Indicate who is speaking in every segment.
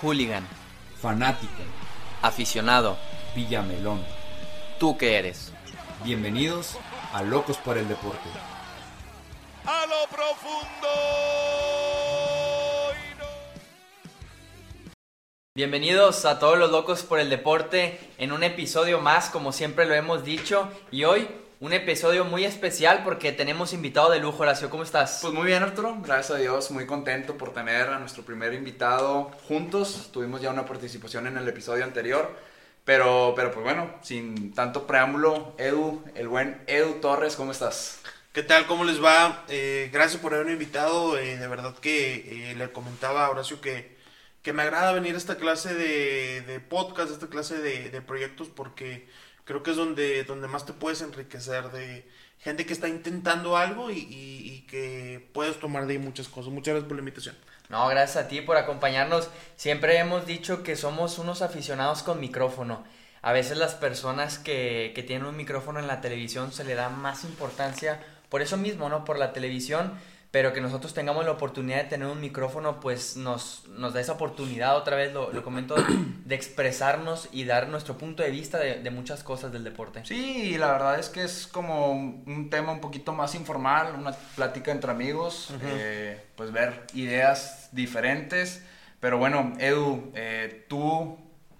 Speaker 1: Hooligan.
Speaker 2: Fanático.
Speaker 1: Aficionado.
Speaker 2: Villamelón.
Speaker 1: ¿Tú qué eres?
Speaker 2: Bienvenidos a Locos por el Deporte.
Speaker 3: A lo profundo.
Speaker 1: Bienvenidos a todos los locos por el deporte en un episodio más, como siempre lo hemos dicho. Y hoy un episodio muy especial porque tenemos invitado de lujo, Horacio. ¿Cómo estás?
Speaker 4: Pues muy bien, Arturo. Gracias a Dios, muy contento por tener a nuestro primer invitado juntos. Tuvimos ya una participación en el episodio anterior. Pero, pero pues bueno, sin tanto preámbulo, Edu, el buen Edu Torres, ¿cómo estás?
Speaker 5: ¿Qué tal? ¿Cómo les va? Eh, gracias por haberme invitado. Eh, de verdad que eh, le comentaba a Horacio que, que me agrada venir a esta clase de, de podcast, a esta clase de, de proyectos, porque creo que es donde, donde más te puedes enriquecer de gente que está intentando algo y, y- que puedes tomar de ahí muchas cosas. Muchas gracias por la invitación.
Speaker 1: No, gracias a ti por acompañarnos. Siempre hemos dicho que somos unos aficionados con micrófono. A veces las personas que, que tienen un micrófono en la televisión se le da más importancia por eso mismo, ¿no? Por la televisión, pero que nosotros tengamos la oportunidad de tener un micrófono, pues nos, nos da esa oportunidad, otra vez lo, lo comento, de expresarnos y dar nuestro punto de vista de, de muchas cosas del deporte.
Speaker 4: Sí, y la verdad es que es como un tema un poquito más informal, una plática entre amigos, eh, pues ver ideas diferentes. Pero bueno, Edu, eh, tú,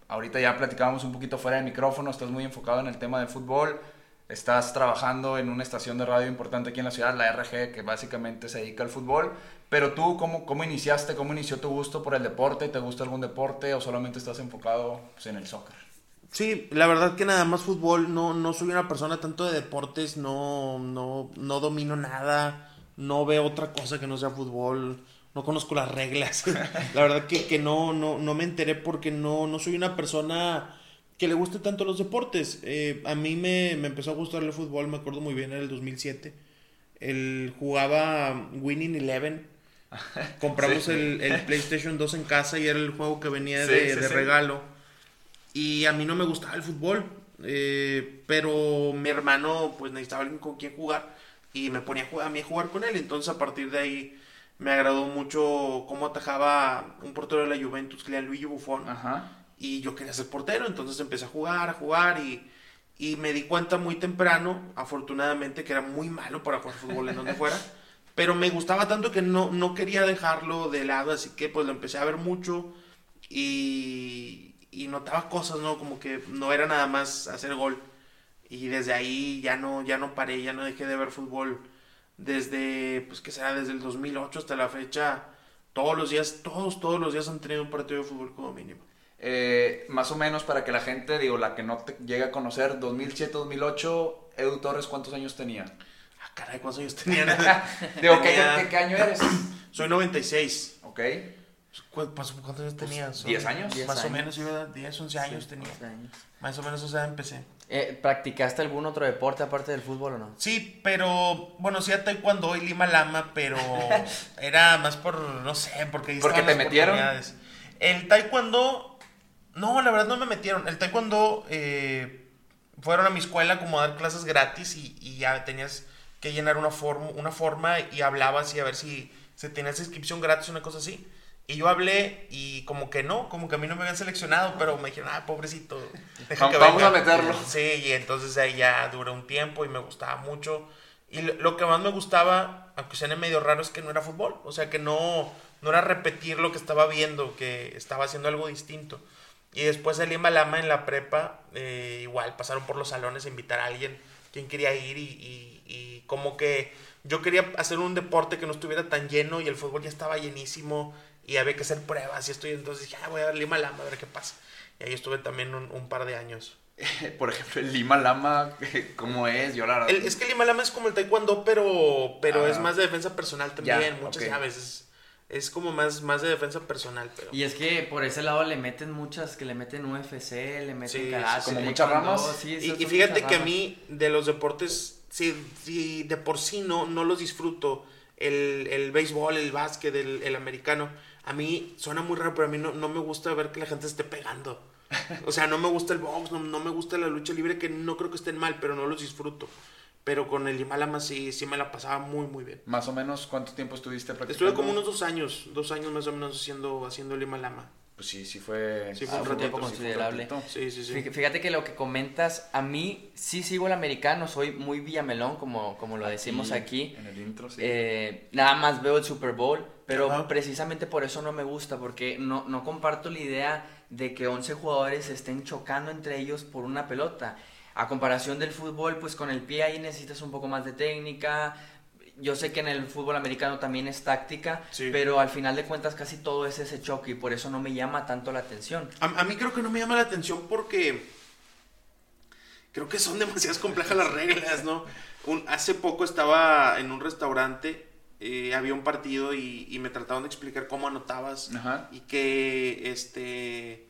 Speaker 4: ahorita ya platicábamos un poquito fuera del micrófono, estás muy enfocado en el tema del fútbol, estás trabajando en una estación de radio importante aquí en la ciudad, la RG, que básicamente se dedica al fútbol. Pero tú, ¿cómo, cómo iniciaste? ¿Cómo inició tu gusto por el deporte? ¿Te gusta algún deporte o solamente estás enfocado pues, en el soccer?
Speaker 5: Sí, la verdad que nada más fútbol, no, no soy una persona tanto de deportes, no, no, no domino nada, no veo otra cosa que no sea fútbol, no conozco las reglas. la verdad que, que no, no, no me enteré porque no, no soy una persona que le guste tanto los deportes. Eh, a mí me, me empezó a gustar el fútbol, me acuerdo muy bien, en el 2007. Él jugaba Winning Eleven. Compramos
Speaker 4: Sí.
Speaker 5: el, el PlayStation 2 en casa y era el juego que venía
Speaker 4: Sí,
Speaker 5: de,
Speaker 4: sí,
Speaker 5: de
Speaker 4: sí.
Speaker 5: regalo. Y a mí no me gustaba el fútbol, eh, pero mi hermano pues necesitaba alguien con quien jugar y me ponía a, jugar- a mí a jugar con él. Entonces a partir de ahí me agradó mucho cómo atajaba un portero de la Juventus, Luigi Buffon.
Speaker 4: Ajá.
Speaker 5: Y yo quería ser portero, entonces empecé a jugar, a jugar y, y me di cuenta muy temprano, afortunadamente, que era muy malo para jugar fútbol en donde fuera. Pero me gustaba tanto que no, no quería dejarlo de lado, así que pues lo empecé a ver mucho y, y notaba cosas, ¿no? Como que no era nada más hacer gol. Y desde ahí ya no, ya no paré, ya no dejé de ver fútbol. Desde, pues que será, desde el 2008 hasta la fecha, todos los días, todos, todos los días han tenido un partido de fútbol como mínimo.
Speaker 4: Eh, más o menos para que la gente, digo, la que no te llegue a conocer, 2007-2008, Edu Torres, ¿cuántos años tenía?
Speaker 5: Ah, caray, ¿cuántos años tenían?
Speaker 4: Digo, ¿qué,
Speaker 5: Tenía-
Speaker 4: qué- qué año eres?
Speaker 5: Soy 96.
Speaker 4: Ok.
Speaker 5: ¿Cu- pues, ¿Cuántos años tenía? Son
Speaker 4: 10 años.
Speaker 1: 10
Speaker 5: Más o menos, iba 10, 11 años tenía. Más o menos, o sea, empecé.
Speaker 1: Eh, ¿Practicaste algún otro deporte aparte del fútbol o no?
Speaker 5: Sí, pero, bueno, sí a taekwondo y lima lama, pero era más por, no sé, porque ahí
Speaker 4: ¿Porque te metieron?
Speaker 5: El taekwondo, no, la verdad no me metieron. El taekwondo, eh, fueron a mi escuela como a dar clases gratis y, y ya tenías que llenar una, forma una forma y hablabas y a ver si se tenías inscripción gratis, una cosa así. Y yo hablé y como que no, como que a mí no me habían seleccionado, pero me dijeron, ah, pobrecito. deja que
Speaker 4: Vamos
Speaker 5: venga".
Speaker 4: a meterlo.
Speaker 5: Sí, y entonces ahí ya duró un tiempo y me gustaba mucho. Y lo, lo que más me gustaba, aunque suene medio raro, es que no era fútbol. O sea, que no, no era repetir lo que estaba viendo, que estaba haciendo algo distinto. Y después salí en Malama en la prepa, eh, igual pasaron por los salones a invitar a alguien, quien quería ir y, y- y como que yo quería hacer un deporte que no estuviera tan lleno y el fútbol ya estaba llenísimo y había que hacer pruebas y estoy entonces dije, ah, voy a darle Malama a ver qué pasa. Y ahí estuve también un, un par de años.
Speaker 4: Por ejemplo, el Lima Lama, ¿cómo es? Yo la.
Speaker 5: El- es que el Lima Lama es como el taekwondo, pero, pero
Speaker 4: Ah.
Speaker 5: es más de defensa personal también,
Speaker 4: Ya,
Speaker 5: muchas
Speaker 4: ok.
Speaker 5: llaves. Es, como más, más de defensa personal, pero...
Speaker 1: Y es que por ese lado le meten muchas, que le meten UFC, le meten
Speaker 5: Sí,
Speaker 1: karate,
Speaker 5: sí,
Speaker 4: como muchas ramas.
Speaker 1: sí,
Speaker 5: Y, fíjate que a mí, de los deportes, si, si de por sí no, no los disfruto, el, el béisbol, el básquet, el, el americano, a mí suena muy raro, pero a mí no, no me gusta ver que la gente esté pegando. O sea, no me gusta el box, no, no me gusta la lucha libre, que no creo que estén mal, pero no los disfruto. Pero con el Himalama sí, sí me la pasaba muy, muy bien.
Speaker 4: Más o menos, ¿cuánto tiempo estuviste practicando?
Speaker 5: Estuve como unos dos años, dos años más o menos haciendo, haciendo el Himalama.
Speaker 4: Pues sí, sí fue,
Speaker 5: Sí, fue un ratito,
Speaker 1: tiempo
Speaker 5: sí, fue un
Speaker 1: considerable.
Speaker 5: Sí, sí, sí.
Speaker 1: Fí- Fíjate que lo que comentas, a mí sí sigo el americano, soy muy villamelón, como, como lo decimos aquí.
Speaker 4: En el intro, sí.
Speaker 1: Eh, nada más veo el Super Bowl, pero
Speaker 5: Ajá.
Speaker 1: precisamente por eso no me gusta, porque no, no comparto la idea de que 11 jugadores estén chocando entre ellos por una pelota. A comparación del fútbol, pues con el pie ahí necesitas un poco más de técnica. Yo sé que en el fútbol americano también es táctica,
Speaker 5: Sí.
Speaker 1: pero al final de cuentas casi todo es ese choque y por eso no me llama tanto la atención.
Speaker 5: A, a mí creo que no me llama la atención porque creo que son demasiadas complejas las reglas, ¿no? Un- hace poco estaba en un restaurante, eh, había un partido y, y me trataban de explicar cómo anotabas
Speaker 4: Ajá.
Speaker 5: y qué, este,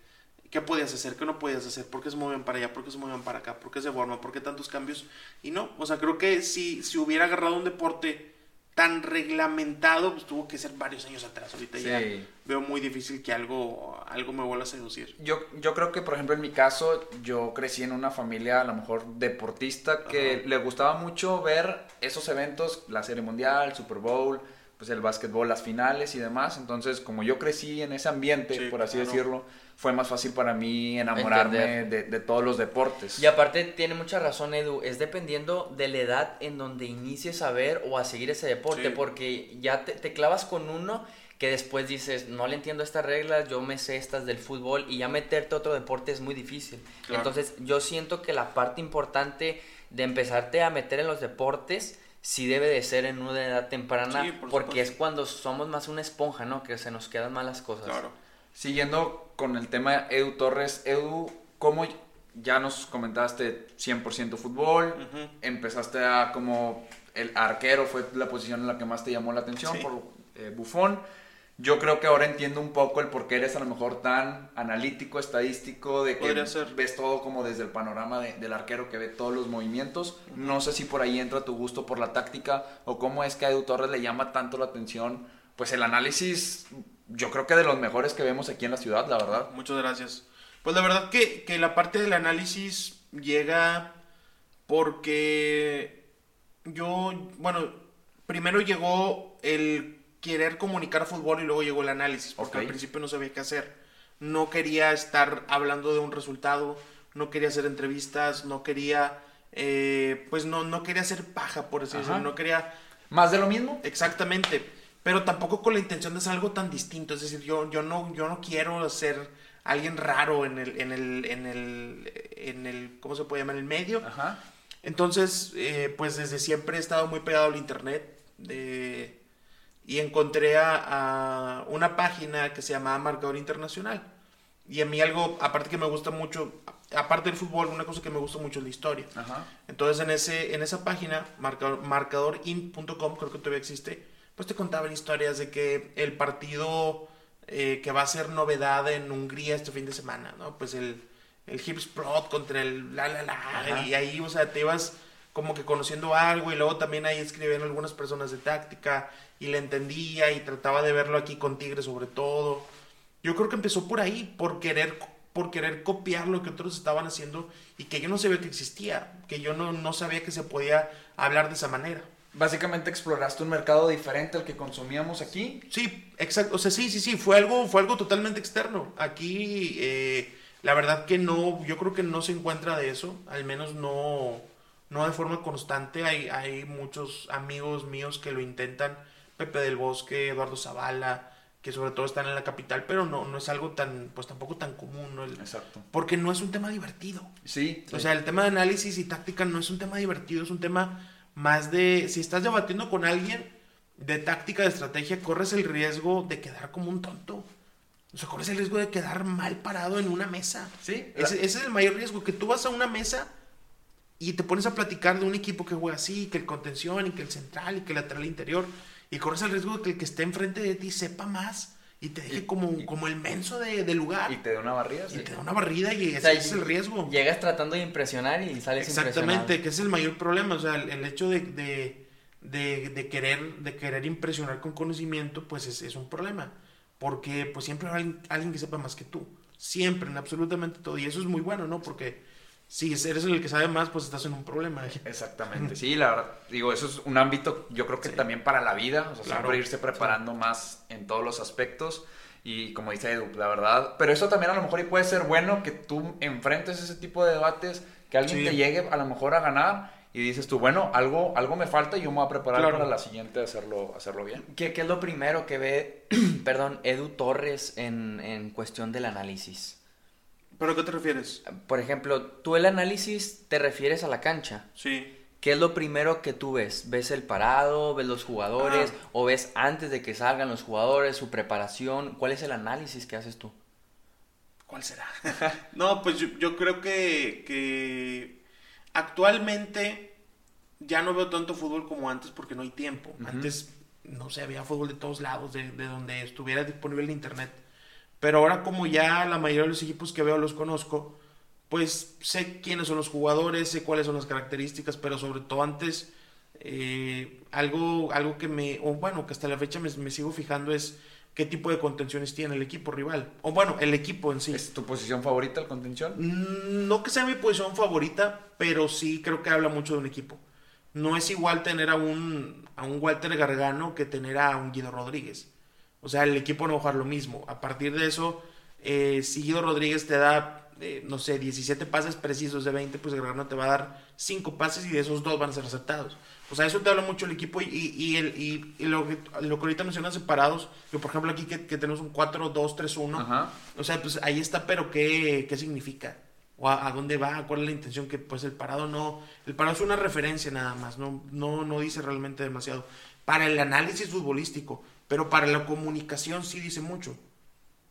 Speaker 5: qué podías hacer, qué no podías hacer, por qué se movían para allá, por qué se movían para acá, por qué se forman, por qué tantos cambios. Y no, o sea, creo que si, si hubiera agarrado un deporte tan reglamentado, pues tuvo que ser varios años atrás. Ahorita ya
Speaker 4: Sí.
Speaker 5: veo muy difícil que algo, algo me vuelva a seducir.
Speaker 4: Yo, yo creo que, por ejemplo, en mi caso, yo crecí en una familia a lo mejor deportista que
Speaker 5: Ajá.
Speaker 4: le gustaba mucho ver esos eventos, la Serie Mundial, Super Bowl, pues el básquetbol, las finales y demás. Entonces, como yo crecí en ese ambiente,
Speaker 5: Sí,
Speaker 4: por así
Speaker 5: claro.
Speaker 4: decirlo, fue más fácil para mí enamorarme de, de todos los deportes.
Speaker 1: Y aparte tiene mucha razón Edu, es dependiendo de la edad en donde inicies a ver o a seguir ese deporte,
Speaker 5: Sí.
Speaker 1: porque ya te, te clavas con uno que después dices, no le entiendo estas reglas, yo me sé estas del fútbol y ya meterte a otro deporte es muy difícil.
Speaker 5: Claro.
Speaker 1: Entonces yo siento que la parte importante de empezarte a meter en los deportes sí debe de ser en una edad temprana,
Speaker 5: Sí, por
Speaker 1: porque
Speaker 5: supuesto.
Speaker 1: es cuando somos más una esponja, ¿no? Que se nos quedan malas cosas.
Speaker 5: Claro.
Speaker 4: Siguiendo con el tema Edu Torres, Edu, ¿cómo ya nos comentaste 100% fútbol? Empezaste a como el arquero fue la posición en la que más te llamó la atención
Speaker 5: Sí.
Speaker 4: por eh, Bufón. Yo creo que ahora entiendo un poco el por qué eres a lo mejor tan analítico, estadístico, de que
Speaker 5: ser.
Speaker 4: ves todo como desde el panorama de- del arquero que ve todos los movimientos. No sé si por ahí entra tu gusto por la táctica o cómo es que a Edu Torres le llama tanto la atención. Pues el análisis, yo creo que de los mejores que vemos aquí en la ciudad, la verdad.
Speaker 5: Muchas gracias. Pues la verdad que, que la parte del análisis llega porque yo, bueno, primero llegó el querer comunicar fútbol y luego llegó el análisis, porque al principio no sabía qué hacer. No quería estar hablando de un resultado, no quería hacer entrevistas, no quería, eh, pues no, no quería hacer paja, por así decirlo, no quería
Speaker 4: ¿Más de lo mismo?
Speaker 5: Exactamente, pero tampoco con la intención de hacer algo tan distinto, es decir, yo, yo, no, yo no quiero ser alguien raro en el, en el, en el, en el, ¿cómo se puede llamar? En el medio.
Speaker 4: Ajá.
Speaker 5: Entonces, eh, pues desde siempre he estado muy pegado al internet de- y encontré a, a una página que se llamaba Marcador Internacional. Y a mí algo, aparte que me gusta mucho, aparte del fútbol, una cosa que me gusta mucho es la historia.
Speaker 4: Ajá.
Speaker 5: Entonces en, ese, en esa página, marcador, marcadorin.com, creo que todavía existe, pues te contaban historias de que el partido eh, que va a ser novedad en Hungría este fin de semana, ¿no? Pues el, el Hipsprot contra el la la la,
Speaker 4: Ajá.
Speaker 5: y ahí, o sea, te ibas como que conociendo algo y luego también ahí escribían algunas personas de táctica y le entendía y trataba de verlo aquí con Tigre sobre todo. Yo creo que empezó por ahí, por querer, por querer copiar lo que otros estaban haciendo y que yo no sabía que existía, que yo no, no sabía que se podía hablar de esa manera.
Speaker 4: Básicamente exploraste un mercado diferente al que consumíamos aquí.
Speaker 5: Sí, exacto. O sea, sí, sí, sí, fue algo, fue algo totalmente externo. Aquí, eh, la verdad que no, yo creo que no se encuentra de eso, al menos no, no de forma constante. Hay, hay muchos amigos míos que lo intentan, Pepe del Bosque, Eduardo Zavala, que sobre todo están en la capital, pero no, no es algo tan, pues tampoco tan común, ¿no? El-
Speaker 4: Exacto.
Speaker 5: porque no es un tema divertido.
Speaker 4: Sí.
Speaker 5: O sea, el tema de análisis y táctica no es un tema divertido, es un tema más de, si estás debatiendo con alguien de táctica, de estrategia, corres el riesgo de quedar como un tonto. O sea, corres el riesgo de quedar mal parado en una mesa.
Speaker 4: Sí.
Speaker 5: Ese, ese es el mayor riesgo, que tú vas a una mesa y te pones a platicar de un equipo que juega así, que el contención, y que el central, y que el lateral interior, y corres el riesgo de que el que esté enfrente de ti sepa más y te deje
Speaker 4: Y-
Speaker 5: como,
Speaker 4: y-
Speaker 5: como el menso de, de lugar.
Speaker 4: Y te da una barrida.
Speaker 5: Y
Speaker 4: sí.
Speaker 5: te da una barrida y ese,
Speaker 1: O sea,
Speaker 5: ese es el riesgo.
Speaker 1: Llegas tratando de impresionar y sales
Speaker 5: Exactamente, que es el mayor problema. O sea, el, el hecho de, de, de- de querer, de querer impresionar con conocimiento, pues es, es un problema. Porque pues siempre hay alguien, alguien que sepa más que tú. Siempre, en absolutamente todo. Y eso es muy bueno, ¿no? Porque si eres el que sabe más, pues estás en un problema.
Speaker 4: Exactamente, sí, la verdad, digo, eso es un ámbito, yo creo que
Speaker 5: Sí.
Speaker 4: también para la vida, o sea,
Speaker 5: Claro,
Speaker 4: siempre irse preparando más en todos los aspectos. Y como dice Edu, la verdad, pero eso también a lo mejor y puede ser bueno que tú enfrentes ese tipo de debates, que alguien
Speaker 5: Sí.
Speaker 4: te llegue a lo mejor a ganar y dices tú, bueno, algo, algo me falta y yo me voy a preparar
Speaker 5: Claro.
Speaker 4: para la siguiente hacerlo, hacerlo bien.
Speaker 1: ¿Qué, qué es lo primero que ve, perdón, Edu Torres en, en cuestión del análisis?
Speaker 5: ¿Pero a qué te refieres?
Speaker 1: Por ejemplo, tú el análisis te refieres a la cancha.
Speaker 5: Sí.
Speaker 1: ¿Qué es lo primero que tú ves? ¿Ves el parado? ¿Ves los jugadores?
Speaker 5: Ah.
Speaker 1: ¿O ves antes de que salgan los jugadores, su preparación? ¿Cuál es el análisis que haces tú?
Speaker 5: ¿Cuál será? no, pues yo, yo creo que, que actualmente ya no veo tanto fútbol como antes porque no hay tiempo. Antes, no sé, había fútbol de todos lados, de, de donde estuviera disponible el internet. Pero ahora como ya la mayoría de los equipos que veo los conozco, pues sé quiénes son los jugadores, sé cuáles son las características, pero sobre todo antes, eh, algo, algo que me, o bueno, que hasta la fecha me, me sigo fijando es qué tipo de contenciones tiene el equipo rival. O bueno, el equipo en sí.
Speaker 4: ¿Es tu posición favorita el contención?
Speaker 5: Mm, No que sea mi posición favorita, pero sí creo que habla mucho de un equipo. No es igual tener a un, a un Walter Gargano que tener a un Guido Rodríguez. O sea, el equipo no va a jugar lo mismo. A partir de eso, eh, si Guido Rodríguez te da, eh, no sé, 17 pases precisos de 20, pues Gargano te va a dar 5 pases y de esos dos van a ser aceptados. O sea, eso te habla mucho el equipo y, y, y el, y, y lo, que, lo que ahorita mencionas separados, yo por ejemplo aquí que, que tenemos un 4-2-3-1,
Speaker 4: Ajá.
Speaker 5: o sea, pues ahí está, pero ¿qué, qué significa? ¿O a, a dónde va? ¿Cuál es la intención? Que pues el parado no... El parado es una referencia nada más, no, no, no dice realmente demasiado. Para el análisis futbolístico, pero para la comunicación sí dice mucho.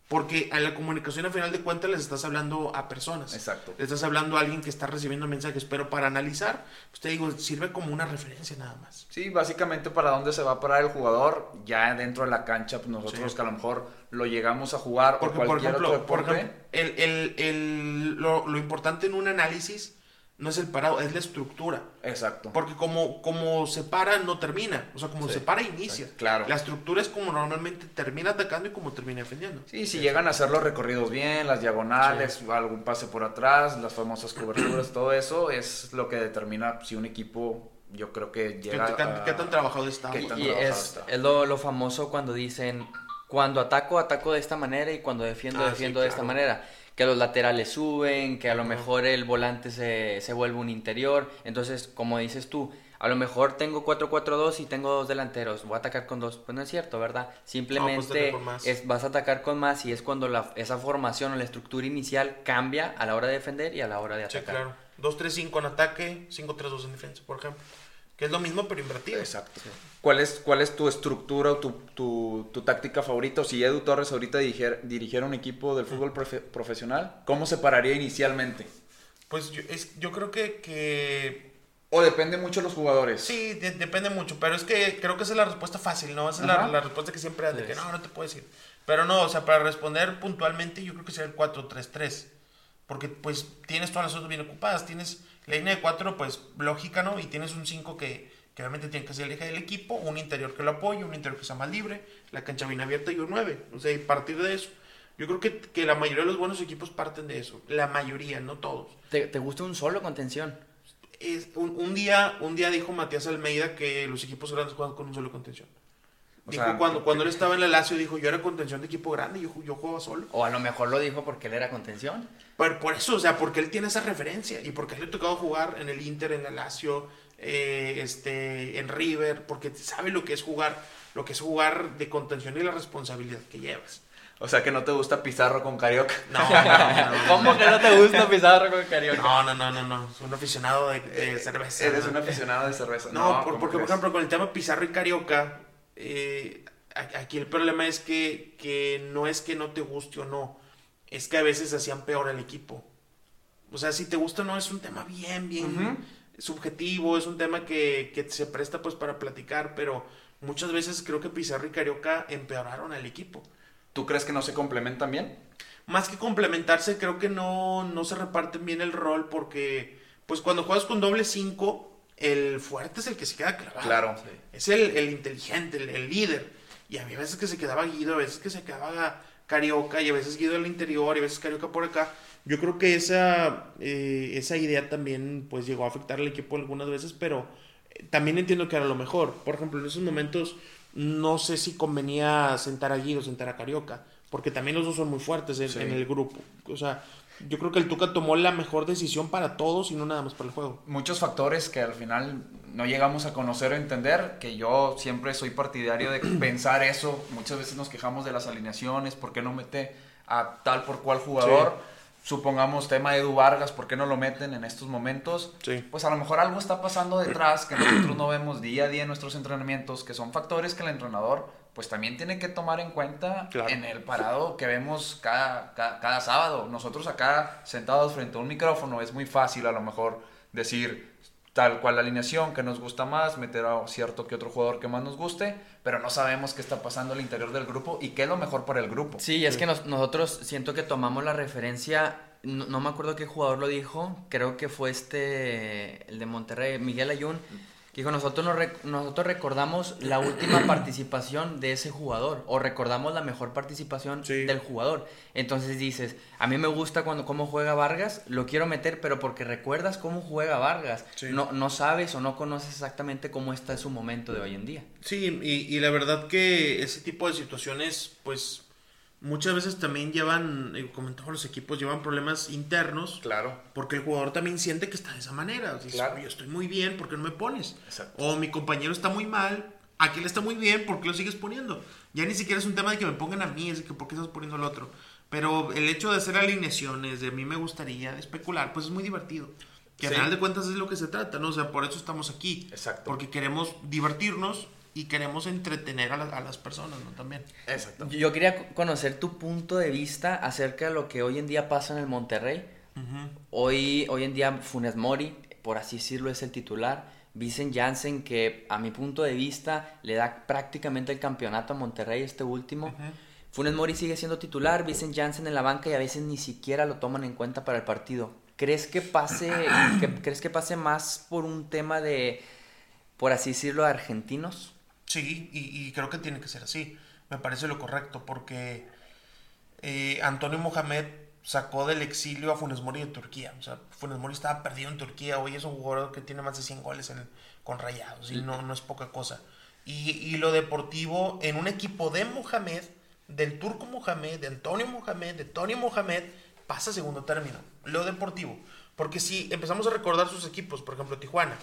Speaker 5: Porque a la comunicación, al final de cuentas, les estás hablando a personas.
Speaker 4: Exacto.
Speaker 5: Le estás hablando a alguien que está recibiendo mensajes, pero para analizar, pues te digo, sirve como una referencia nada más.
Speaker 4: Sí, básicamente para dónde se va a parar el jugador, ya dentro de la cancha, pues nosotros
Speaker 5: Sí.
Speaker 4: que a lo mejor lo llegamos a jugar
Speaker 5: Porque,
Speaker 4: o
Speaker 5: por
Speaker 4: cualquier
Speaker 5: ejemplo,
Speaker 4: otro
Speaker 5: por
Speaker 4: deporte.
Speaker 5: ejemplo, el, el- el- lo, lo importante en un análisis no es el parado, es la estructura.
Speaker 4: Exacto.
Speaker 5: Porque como, como se para, no termina. O sea, como
Speaker 4: Sí,
Speaker 5: se para, inicia.
Speaker 4: claro.
Speaker 5: La estructura es como normalmente termina atacando y como termina defendiendo.
Speaker 4: Sí, si llegan a hacer los recorridos bien, las diagonales, algún pase por atrás, las famosas coberturas, todo eso es lo que determina si un equipo, yo creo que
Speaker 5: ¿Qué,
Speaker 4: llega
Speaker 5: qué-
Speaker 4: a...
Speaker 5: qué tan trabajado está?
Speaker 4: qué
Speaker 1: Y,
Speaker 4: tan
Speaker 1: y
Speaker 4: trabajado
Speaker 1: es,
Speaker 4: está.
Speaker 1: es lo, lo famoso cuando dicen, cuando ataco, ataco de esta manera y cuando defiendo,
Speaker 5: Ah, sí,
Speaker 1: defiendo de esta manera. Que los laterales suben, que a lo mejor el volante se, se vuelve un interior. Entonces, como dices tú, a lo mejor tengo 4-4-2 y tengo dos delanteros. Voy a atacar con dos. Pues no es cierto, ¿verdad? Simplemente es, vas a atacar con más y es cuando la, esa formación o la estructura inicial cambia a la hora de defender y a la hora de
Speaker 5: Sí,
Speaker 1: atacar.
Speaker 5: claro. 2-3-5 en ataque, 5-3-2 en defensa, por ejemplo. Que es lo mismo, pero invertido.
Speaker 4: Exacto. ¿Cuál es, ¿Cuál es tu estructura o tu, tu, tu táctica favorita? O si Edu Torres ahorita dirigiera, dirigiera un equipo del fútbol profe- profesional, ¿cómo se pararía inicialmente?
Speaker 5: Pues yo, es, yo creo que, que
Speaker 4: ¿O depende mucho de los jugadores?
Speaker 5: Sí, de- depende mucho, pero es que creo que esa es la respuesta fácil, ¿no? Esa es la, la respuesta que siempre das, de
Speaker 1: Sí.
Speaker 5: que no, no te puedo decir. Pero no, o sea, para responder puntualmente yo creo que sería el 4-3-3. Porque pues tienes todas las otras bien ocupadas, tienes la línea de 4 pues lógica, ¿no? Y tienes un 5 que, que obviamente tiene que ser el eje del equipo, un interior que lo apoye, un interior que sea más libre, la cancha bien abierta y un 9. O sea, y partir de eso. Yo creo que, que la mayoría de los buenos equipos parten de eso. La mayoría, no todos.
Speaker 1: ¿Te, te gusta un solo contención?
Speaker 5: Es, un, un día, un día dijo Matías Almeida que los equipos grandes juegan con un solo contención.
Speaker 4: O
Speaker 5: Dijo
Speaker 4: sea,
Speaker 5: cuando, cuando él estaba en la Lazio, dijo, yo era contención de equipo grande, yo, yo jugaba solo.
Speaker 1: O a lo mejor lo dijo porque él era contención.
Speaker 5: Pero por eso, o sea, porque él tiene esa referencia y porque a él le ha tocado jugar en el Inter, en la Lazio, eh, este, en River, porque sabe lo que es jugar, lo que es jugar de contención y la responsabilidad que llevas.
Speaker 4: O sea, que no te gusta Pizarro con Carioca.
Speaker 5: No, no, no, no,
Speaker 1: ¿Cómo que no te gusta Pizarro con Carioca?
Speaker 5: no, no, no, no, no, soy un aficionado de, de cerveza.
Speaker 4: Eres
Speaker 5: ¿no?
Speaker 4: un aficionado de cerveza.
Speaker 5: No, por-
Speaker 4: ¿cómo
Speaker 5: porque por ejemplo con el tema Pizarro y Carioca, eh, aquí el problema es que, que no es que no te guste o no, es que a veces hacían peor al equipo. O sea, si te gusta o no es un tema bien, bien subjetivo, es un tema que, que se presta pues para platicar, pero muchas veces creo que Pizarro y Carioca empeoraron al equipo.
Speaker 4: ¿Tú crees que no se complementan bien?
Speaker 5: Más que complementarse, creo que no, no se reparten bien el rol porque, pues cuando juegas con doble 5, el fuerte es el que se queda clavado.
Speaker 4: Claro.
Speaker 5: Es el, el inteligente, el, el líder. Y había veces que se quedaba Guido, a veces que se quedaba Carioca, y a veces Guido al interior, y a veces Carioca por acá. Yo creo que esa, eh, esa idea también pues llegó a afectar al equipo algunas veces, pero eh, también entiendo que era lo mejor. Por ejemplo, en esos momentos no sé si convenía sentar a Guido, sentar a Carioca, porque también los dos son muy fuertes en, en el grupo. O sea, yo creo que el Tuca tomó la mejor decisión para todos y no nada más para el juego.
Speaker 4: Muchos factores que al final no llegamos a conocer o entender, que yo siempre soy partidario de pensar eso. Muchas veces nos quejamos de las alineaciones, ¿por qué no mete a tal por cual jugador? Supongamos tema de Edu Vargas, ¿por qué no lo meten en estos momentos?
Speaker 5: Sí.
Speaker 4: Pues a lo mejor algo está pasando detrás que nosotros no vemos día a día en nuestros entrenamientos, que son factores que el entrenador pues también tiene que tomar en cuenta
Speaker 5: Claro.
Speaker 4: en el parado que vemos cada, cada, cada sábado. Nosotros acá sentados frente a un micrófono es muy fácil a lo mejor decir tal cual la alineación que nos gusta más, meter a cierto que otro jugador que más nos guste, pero no sabemos qué está pasando al interior del grupo y qué es lo mejor para el grupo.
Speaker 1: Sí, es que nos- nosotros siento que tomamos la referencia, no, no me acuerdo qué jugador lo dijo, creo que fue este, el de Monterrey, Miguel Ayun, que dijo, nosotros, nos rec- nosotros recordamos la última participación de ese jugador, o recordamos la mejor participación
Speaker 5: Sí.
Speaker 1: del jugador. Entonces dices, a mí me gusta cuando cómo juega Vargas, lo quiero meter, pero porque recuerdas cómo juega Vargas,
Speaker 5: Sí.
Speaker 1: no, no sabes o no conoces exactamente cómo está su momento de hoy en día.
Speaker 5: Sí, y, y la verdad que ese tipo de situaciones, pues muchas veces también llevan, eh, como en todos los equipos, llevan problemas internos.
Speaker 4: Claro.
Speaker 5: Porque el jugador también siente que está de esa manera. O sea,
Speaker 4: Claro.
Speaker 5: "Oye, estoy muy bien, ¿por qué no me pones?
Speaker 4: Exacto.
Speaker 5: O mi compañero está muy mal, aquel está muy bien, ¿por qué lo sigues poniendo? Ya ni siquiera es un tema de que me pongan a mí, es de que ¿por qué estás poniendo al otro? Pero el hecho de hacer alineaciones, de a mí me gustaría de especular, pues es muy divertido. Que
Speaker 4: Sí.
Speaker 5: al final de cuentas es lo que se trata, ¿no? O sea, por eso estamos aquí.
Speaker 4: Exacto.
Speaker 5: Porque queremos divertirnos y queremos entretener a, la- a las personas, ¿no? También.
Speaker 4: Exacto.
Speaker 1: Yo quería co- conocer tu punto de vista acerca de lo que hoy en día pasa en el Monterrey. Hoy, hoy en día Funes Mori, por así decirlo, es el titular. Vincent Janssen, que a mi punto de vista le da prácticamente el campeonato a Monterrey este último. Funes Mori sigue siendo titular, Vincent Janssen en la banca y a veces ni siquiera lo toman en cuenta para el partido. ¿Crees que pase, que, ¿crees que pase más por un tema de, por así decirlo, de argentinos?
Speaker 5: Sí, y, y creo que tiene que ser así. Me parece lo correcto, porque eh, Antonio Mohamed sacó del exilio a Funes Mori de Turquía. O sea, Funes Mori estaba perdido en Turquía. Hoy es un jugador que tiene más de 100 goles en- con rayados, y no, no es poca cosa. Y, y lo deportivo, en un equipo de Mohamed, del turco Mohamed, de Antonio Mohamed, de Tony Mohamed, pasa a segundo término. Lo deportivo. Porque si empezamos a recordar sus equipos, por ejemplo, Tijuana,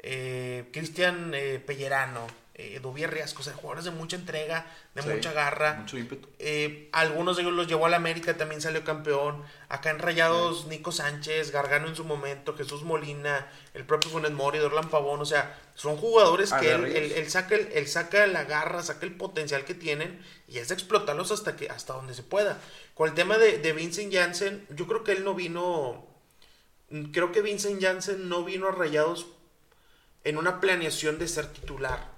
Speaker 5: eh, Cristian eh, Pellerano, eh, Dubier Riasco, o sea, jugadores de mucha entrega, de
Speaker 4: Sí,
Speaker 5: mucha garra.
Speaker 4: mucho ímpetu.
Speaker 5: Eh, algunos de ellos los llevó a la América, también salió campeón. Acá en Rayados, Nico Sánchez, Gargano en su momento, Jesús Molina, el propio Funes Mori, Dorlan Pavón, o sea, son jugadores que él,
Speaker 4: Aguerridos.
Speaker 5: él- él saca, el, él saca la garra, saca el potencial que tienen y es de explotarlos hasta, que, hasta donde se pueda. Con el tema de, de Vincent Janssen, yo creo que él no vino, creo que Vincent Janssen no vino a Rayados en una planeación de ser titular.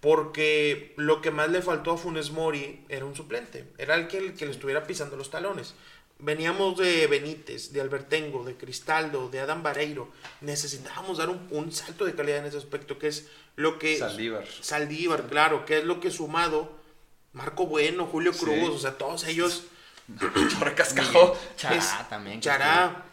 Speaker 5: Porque lo que más le faltó a Funes Mori era un suplente. Era el que, el que le estuviera pisando los talones. Veníamos de Benítez, de Albertengo, de Cristaldo, de Adam Vareiro. Necesitábamos dar un, un salto de calidad en ese aspecto, que es lo que...
Speaker 4: Saldívar.
Speaker 5: Saldívar, claro, que es lo que sumado Marco Bueno, Julio
Speaker 4: Sí.
Speaker 5: Cruz, o sea, todos ellos...
Speaker 4: Recascajó.
Speaker 1: Chará
Speaker 5: es-
Speaker 1: también.
Speaker 5: Chará,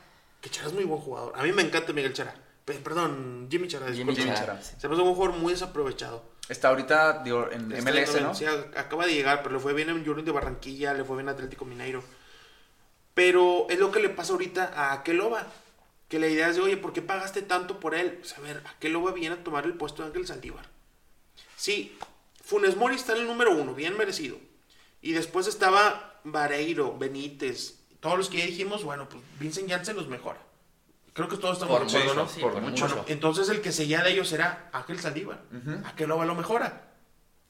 Speaker 5: que Chará es muy buen jugador. A mí me encanta Miguel Chará. Pe- Perdón, Jimmy Chará.
Speaker 1: Jimmy. Chará.
Speaker 5: Se me hace un jugador muy desaprovechado.
Speaker 4: Está ahorita digo, en
Speaker 5: Está
Speaker 4: MLS,
Speaker 5: en-
Speaker 4: ¿no?
Speaker 5: sí, acaba de llegar, pero le fue bien en Junior de Barranquilla, le fue bien Atlético Mineiro. Pero es lo que le pasa ahorita a Akeloba. Que la idea es de, oye, ¿por qué pagaste tanto por él? Pues a ver, Akeloba viene a tomar el puesto de Ángel Saldívar. Sí, Funes Mori está en el número uno, bien merecido. Y después estaba Vareiro, Benítez, todos los que ya dijimos, bueno, pues Vincent Janssen los mejora. Creo que todos estamos
Speaker 1: Por
Speaker 5: de acuerdo, ¿no?
Speaker 1: sí,
Speaker 4: Por
Speaker 1: por
Speaker 4: mucho.
Speaker 1: mucho.
Speaker 5: Entonces el que seguía de ellos era Ángel Saldívar. Akeloba lo mejora.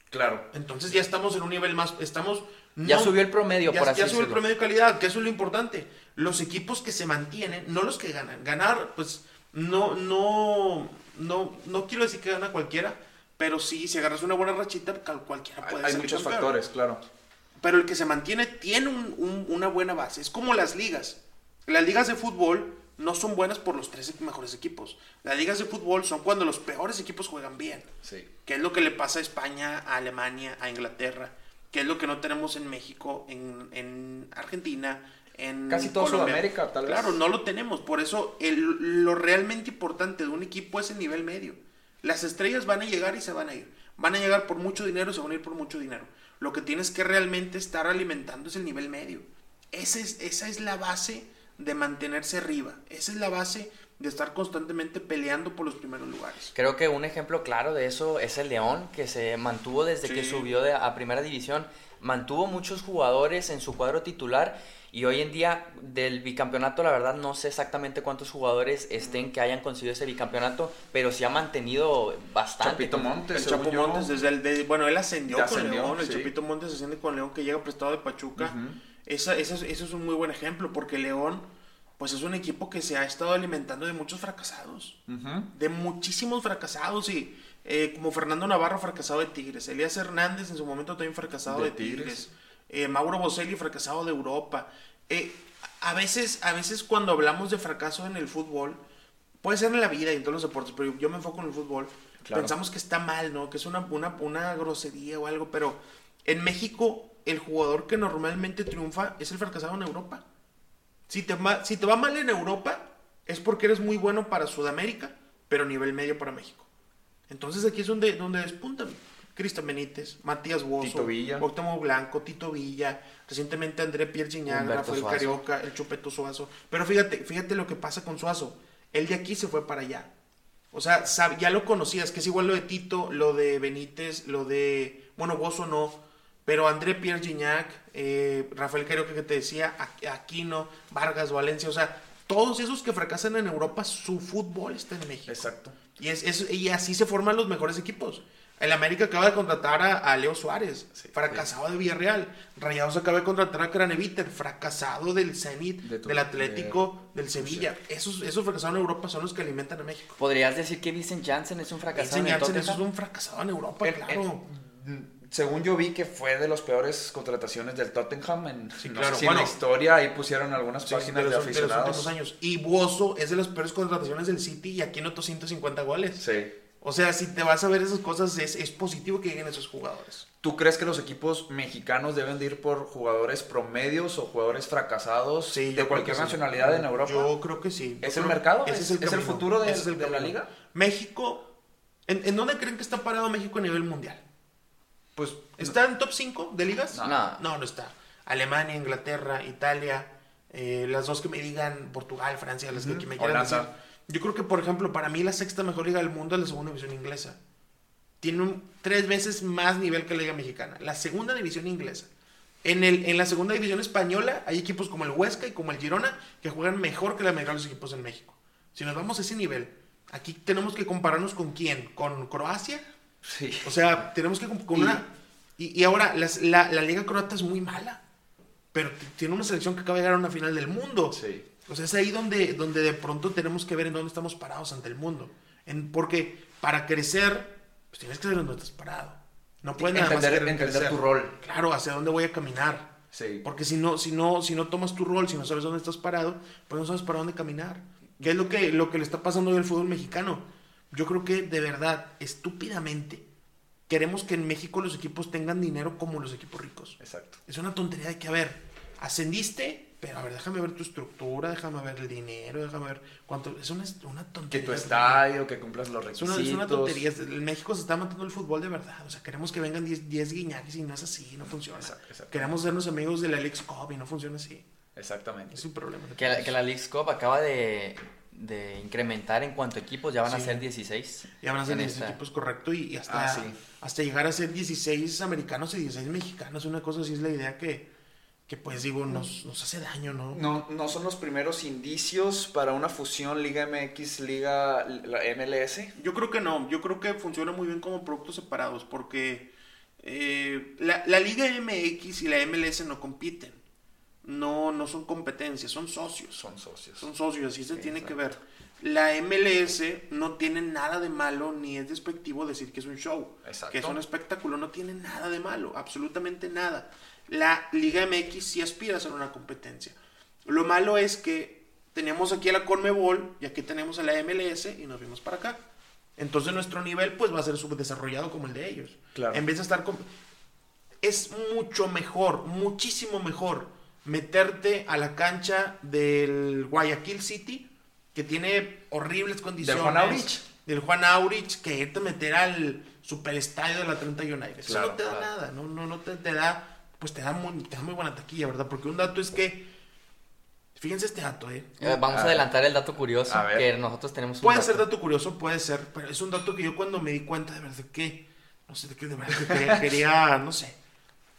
Speaker 4: Claro.
Speaker 5: Entonces ya estamos en un nivel más, estamos...
Speaker 1: Ya subió el promedio,
Speaker 5: ya,
Speaker 1: por así
Speaker 5: ya subió el promedio de calidad, que eso es lo importante. Los equipos que se mantienen, no los que ganan. Ganar, pues, no, no, no, no quiero decir que gana cualquiera, pero sí, si agarras una buena rachita, cualquiera
Speaker 4: Hay,
Speaker 5: puede
Speaker 4: hay
Speaker 5: ser
Speaker 4: muchos
Speaker 5: campeón.
Speaker 4: factores, claro.
Speaker 5: Pero el que se mantiene tiene un- un- una buena base. Es como las ligas. Las ligas de fútbol no son buenas por los tres mejores equipos. Las ligas de fútbol son cuando los peores equipos juegan bien.
Speaker 4: Sí.
Speaker 5: ¿Qué es lo que le pasa a España, a Alemania, a Inglaterra? ¿Qué es lo que no tenemos en México, en, en Argentina, en
Speaker 4: Casi todo
Speaker 5: Colombia?
Speaker 4: Sudamérica, tal vez.
Speaker 5: Claro, no lo tenemos. Por eso el- lo realmente importante de un equipo es el nivel medio. Las estrellas van a llegar y se van a ir. Van a llegar por mucho dinero y se van a ir por mucho dinero. Lo que tienes que realmente estar alimentando es el nivel medio. Esa es, esa es la base de mantenerse arriba. Esa es la base de estar constantemente peleando por los primeros lugares.
Speaker 1: Creo que un ejemplo claro de eso es el León, que se mantuvo desde que subió de- a primera división, mantuvo muchos jugadores en su cuadro titular y hoy en día del bicampeonato, la verdad no sé exactamente cuántos jugadores estén que hayan conseguido ese bicampeonato, pero sí ha mantenido bastante.
Speaker 2: Chapito Montes,
Speaker 5: El Chapo. Montes, desde el, de- bueno, él ascendió con León, el. Chapito Montes asciende con León que llega prestado de Pachuca. Eso es un muy buen ejemplo, porque León, pues es un equipo que se ha estado alimentando de muchos fracasados. De muchísimos fracasados y eh, como Fernando Navarro fracasado de Tigres, Elías Hernández en su momento también fracasado de,
Speaker 2: De
Speaker 5: Tigres,
Speaker 2: Tigres.
Speaker 5: eh, Mauro Boselli fracasado de Europa. Eh, a veces, a veces cuando hablamos de fracaso en el fútbol, puede ser en la vida y en todos los deportes, pero yo me enfoco en el fútbol,
Speaker 2: Claro.
Speaker 5: pensamos que está mal, ¿no? Que es una, una, una grosería o algo, pero en México el jugador que normalmente triunfa es el fracasado en Europa. Si te, va, si te va mal en Europa, es porque eres muy bueno para Sudamérica, pero nivel medio para México. Entonces aquí es donde, donde despuntan. Cristian Benítez, Matías Bozo. Cuauhtémoc Blanco, Tito Villa, recientemente André Pierre Gignac, Rafael
Speaker 1: Suazo.
Speaker 5: Carioca, el Chupeto Suazo. Pero fíjate, fíjate lo que pasa con Suazo. Él de aquí se fue para allá. O sea, ya lo conocías, que es igual lo de Tito, lo de Benítez, lo de, bueno, Bozo no, pero André Pierre Gignac, eh, Rafael Carioca que te decía, Aqu- Aquino, Vargas, Valencia, o sea, todos esos que fracasan en Europa, su fútbol está en México.
Speaker 2: Exacto.
Speaker 5: Y, es, es- y así se forman los mejores equipos. El América acaba de contratar a, a Leo Suárez,
Speaker 2: Sí,
Speaker 5: fracasado de Villarreal. Rayados acaba de contratar a Craneviter, fracasado del Zenit,
Speaker 2: De tu-
Speaker 5: del Atlético, del Sevilla. Esos, esos fracasados en Europa son los que alimentan a México.
Speaker 1: ¿Podrías decir que Vincent Janssen es un fracasado en
Speaker 5: Vincent Janssen, es un fracasado en Europa,
Speaker 2: El-
Speaker 5: claro.
Speaker 2: el- según yo vi que fue de las peores contrataciones del Tottenham en,
Speaker 5: Sí,
Speaker 2: no
Speaker 5: claro.
Speaker 2: sé si en la historia ahí pusieron algunas páginas
Speaker 5: de
Speaker 2: de,
Speaker 5: los, de los
Speaker 2: aficionados.
Speaker 5: últimos años. Y Bozo es de las peores contrataciones del City y aquí anotó 150 goles.
Speaker 2: Sí.
Speaker 5: O sea, si te vas a ver esas cosas, es, es positivo que lleguen esos jugadores.
Speaker 2: ¿Tú crees que los equipos mexicanos deben de ir por jugadores promedios o jugadores fracasados
Speaker 5: Sí,
Speaker 2: de cualquier nacionalidad en Europa?
Speaker 5: Yo creo que sí. Yo
Speaker 2: ¿Es el mercado?
Speaker 5: ese
Speaker 2: ¿Es- es el futuro de-
Speaker 5: Ese es el
Speaker 2: de la liga?
Speaker 5: México, ¿en, en dónde creen que está parado México a nivel mundial?
Speaker 2: Pues
Speaker 5: ¿Está en top 5 de ligas?
Speaker 1: No.
Speaker 5: no, no está. Alemania, Inglaterra, Italia, eh, las dos que me digan, Portugal, Francia, las que
Speaker 2: Ujú.
Speaker 5: que me quieran
Speaker 2: Holanda.
Speaker 5: decir. Yo creo que, por ejemplo, para mí la sexta mejor liga del mundo es la segunda división inglesa. Tiene un- tres veces más nivel que la liga mexicana. La segunda división inglesa. En, el, en la segunda división española hay equipos como el Huesca y como el Girona que juegan mejor que la mayoría de los equipos en México. Si nos vamos a ese nivel, aquí tenemos que compararnos con quién? ¿Con Croacia?
Speaker 2: Sí.
Speaker 5: O sea, tenemos que con
Speaker 2: Y-
Speaker 5: una... Y, y ahora, las- la, la liga croata es muy mala. Pero tiene una selección que acaba de llegar a una final del mundo.
Speaker 2: Sí.
Speaker 5: O sea, es ahí donde, donde de pronto tenemos que ver en dónde estamos parados ante el mundo. En, porque para crecer, pues tienes que saber dónde estás parado. No puedes nada más
Speaker 2: entender
Speaker 5: querer
Speaker 2: entender
Speaker 5: crecer.
Speaker 2: tu rol.
Speaker 5: Claro, hacia dónde voy a caminar.
Speaker 2: Sí.
Speaker 5: Porque si no, si no, si no tomas tu rol, si no sabes dónde estás parado, pues no sabes para dónde caminar. ¿Qué es lo que, lo que le está pasando hoy al fútbol mexicano? Yo creo que de verdad, estúpidamente, queremos que en México los equipos tengan dinero como los equipos ricos.
Speaker 2: Exacto.
Speaker 5: Es una tontería de que, a ver, ascendiste, pero a ver, déjame ver tu estructura, déjame ver el dinero, déjame ver cuánto... Es una, una
Speaker 2: Que
Speaker 5: tontería.
Speaker 2: tu estadio, que cumplas los
Speaker 5: Es
Speaker 2: requisitos.
Speaker 5: una, es una tontería. En México se está matando el fútbol de verdad. O sea, queremos que vengan 10 10 guiñaques y no es así, no funciona.
Speaker 2: Exacto, exacto.
Speaker 5: Queremos sernos amigos de la Alex Cobb y no funciona así.
Speaker 2: Exactamente.
Speaker 5: Es un problema.
Speaker 1: Que la, que la Leagues Cup acaba de, de incrementar en cuanto a equipos, ya van a ser 16.
Speaker 5: Ya van a ser
Speaker 1: en
Speaker 5: 16
Speaker 1: esta.
Speaker 5: equipos correcto y, y hasta,
Speaker 2: Ah, sí.
Speaker 5: hasta llegar a ser 16 americanos y 16 mexicanos. Una cosa así es la idea que, que pues digo, nos, nos hace daño, ¿no?
Speaker 2: No, no son los primeros indicios para una fusión Liga MX, Liga la MLS.
Speaker 5: Yo creo que no, yo creo que funciona muy bien como productos separados porque eh, la, la Liga MX y la MLS no compiten, no, no son competencias, son socios.
Speaker 2: Son socios.
Speaker 5: Son socios, así se
Speaker 2: Sí,
Speaker 5: tiene que ver. La MLS no tiene nada de malo ni es despectivo decir que es un show,
Speaker 2: Exacto.
Speaker 5: que es un espectáculo, no tiene nada de malo, absolutamente nada. La Liga MX sí aspira a ser una competencia. Lo malo es que tenemos aquí a la Conmebol y aquí tenemos a la MLS y nos vimos para acá. Entonces nuestro nivel pues va a ser subdesarrollado como el de ellos.
Speaker 2: Claro.
Speaker 5: En vez de estar con... Es mucho mejor, muchísimo mejor meterte a la cancha del Guayaquil City, que tiene horribles condiciones.
Speaker 2: Juan Aurich?
Speaker 5: Del Juan Aurich, que irte a meter al super estadio de la Atlanta United. Eso
Speaker 4: Claro,
Speaker 5: no te da
Speaker 4: claro.
Speaker 5: nada, no, no, no te, te da, pues te da, muy, te da muy buena taquilla, ¿verdad? Porque un dato es que, fíjense este dato, ¿eh?
Speaker 1: Eh, Vamos a
Speaker 4: A
Speaker 1: adelantar el dato curioso
Speaker 4: A ver.
Speaker 1: que nosotros tenemos un
Speaker 5: Puede
Speaker 1: dato.
Speaker 5: ser dato curioso, puede ser, pero es un dato que yo cuando me di cuenta de verdad que, no sé, de que de verdad que quería, quería, no sé,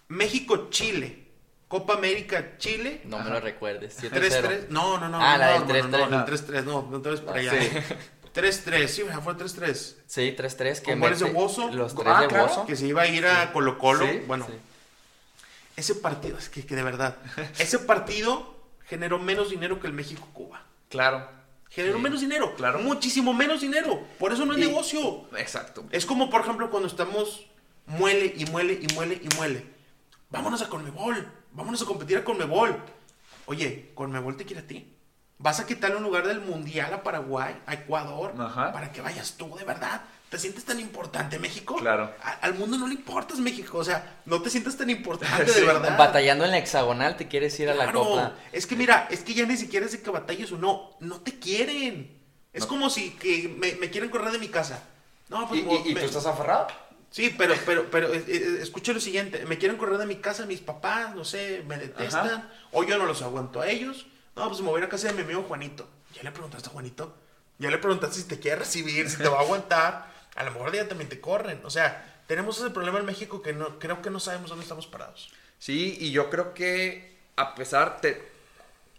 Speaker 5: México-Chile, Copa América-Chile,
Speaker 1: No me lo recuerdes. 7-0.
Speaker 5: 3-3, no, no, no,
Speaker 1: Ah,
Speaker 5: no,
Speaker 1: la del
Speaker 5: no, hermano,
Speaker 1: 3-3.
Speaker 5: no, el 3-3, no, no te ves por allá.
Speaker 1: Sí.
Speaker 5: 3-3, sí, fue 3-3.
Speaker 1: Sí, 3-3. que
Speaker 5: Con goles de Bozo.
Speaker 1: Los tres
Speaker 4: Ah,
Speaker 1: de
Speaker 4: claro,
Speaker 1: Bozo.
Speaker 5: Que se iba a ir a Colo Colo.
Speaker 4: Sí,
Speaker 5: bueno,
Speaker 1: Sí.
Speaker 5: ese partido, es que, que de verdad, ese partido generó menos dinero que el México-Cuba.
Speaker 4: Claro.
Speaker 5: Generó
Speaker 4: Sí,
Speaker 5: menos dinero,
Speaker 4: claro.
Speaker 5: muchísimo menos dinero. Por eso no es
Speaker 4: Y-
Speaker 5: negocio.
Speaker 4: Exacto.
Speaker 5: Es como, por ejemplo, cuando estamos muele y muele y muele y muele. Vámonos a Conmebol. Vámonos a competir a Conmebol. Oye, Conmebol te quiere a ti. Vas a quitarle un lugar del Mundial a Paraguay, a Ecuador,
Speaker 4: Ajá.
Speaker 5: para que vayas tú, de verdad. ¿Te sientes tan importante, México?
Speaker 4: Claro.
Speaker 5: A- al mundo no le importas, México. O sea, no te sientas tan importante,
Speaker 4: Sí.
Speaker 5: de verdad.
Speaker 1: Batallando en la hexagonal, te quieres ir a la copa.
Speaker 5: Es que mira, es que ya ni siquiera es de que batalles o no. No te quieren. Es
Speaker 4: No.
Speaker 5: como si que me, me quieren correr de mi casa. No, pues
Speaker 4: ¿Y, y- y
Speaker 5: me-
Speaker 4: tú estás aferrado?
Speaker 5: Sí, pero, pero, pero, eh, eh, lo siguiente. Me quieren correr de mi casa mis papás, no sé, me detestan.
Speaker 4: Ajá.
Speaker 5: O yo no los aguanto a ellos. No, pues me voy a ir a casa de mi amigo Juanito. ¿Ya le preguntaste a Juanito? ¿Ya le preguntaste si te quiere recibir, si te va a aguantar? A lo mejor ya también te corren. O sea, tenemos ese problema en México que no, creo que no sabemos dónde estamos parados.
Speaker 4: Sí, y yo creo que a pesar, te,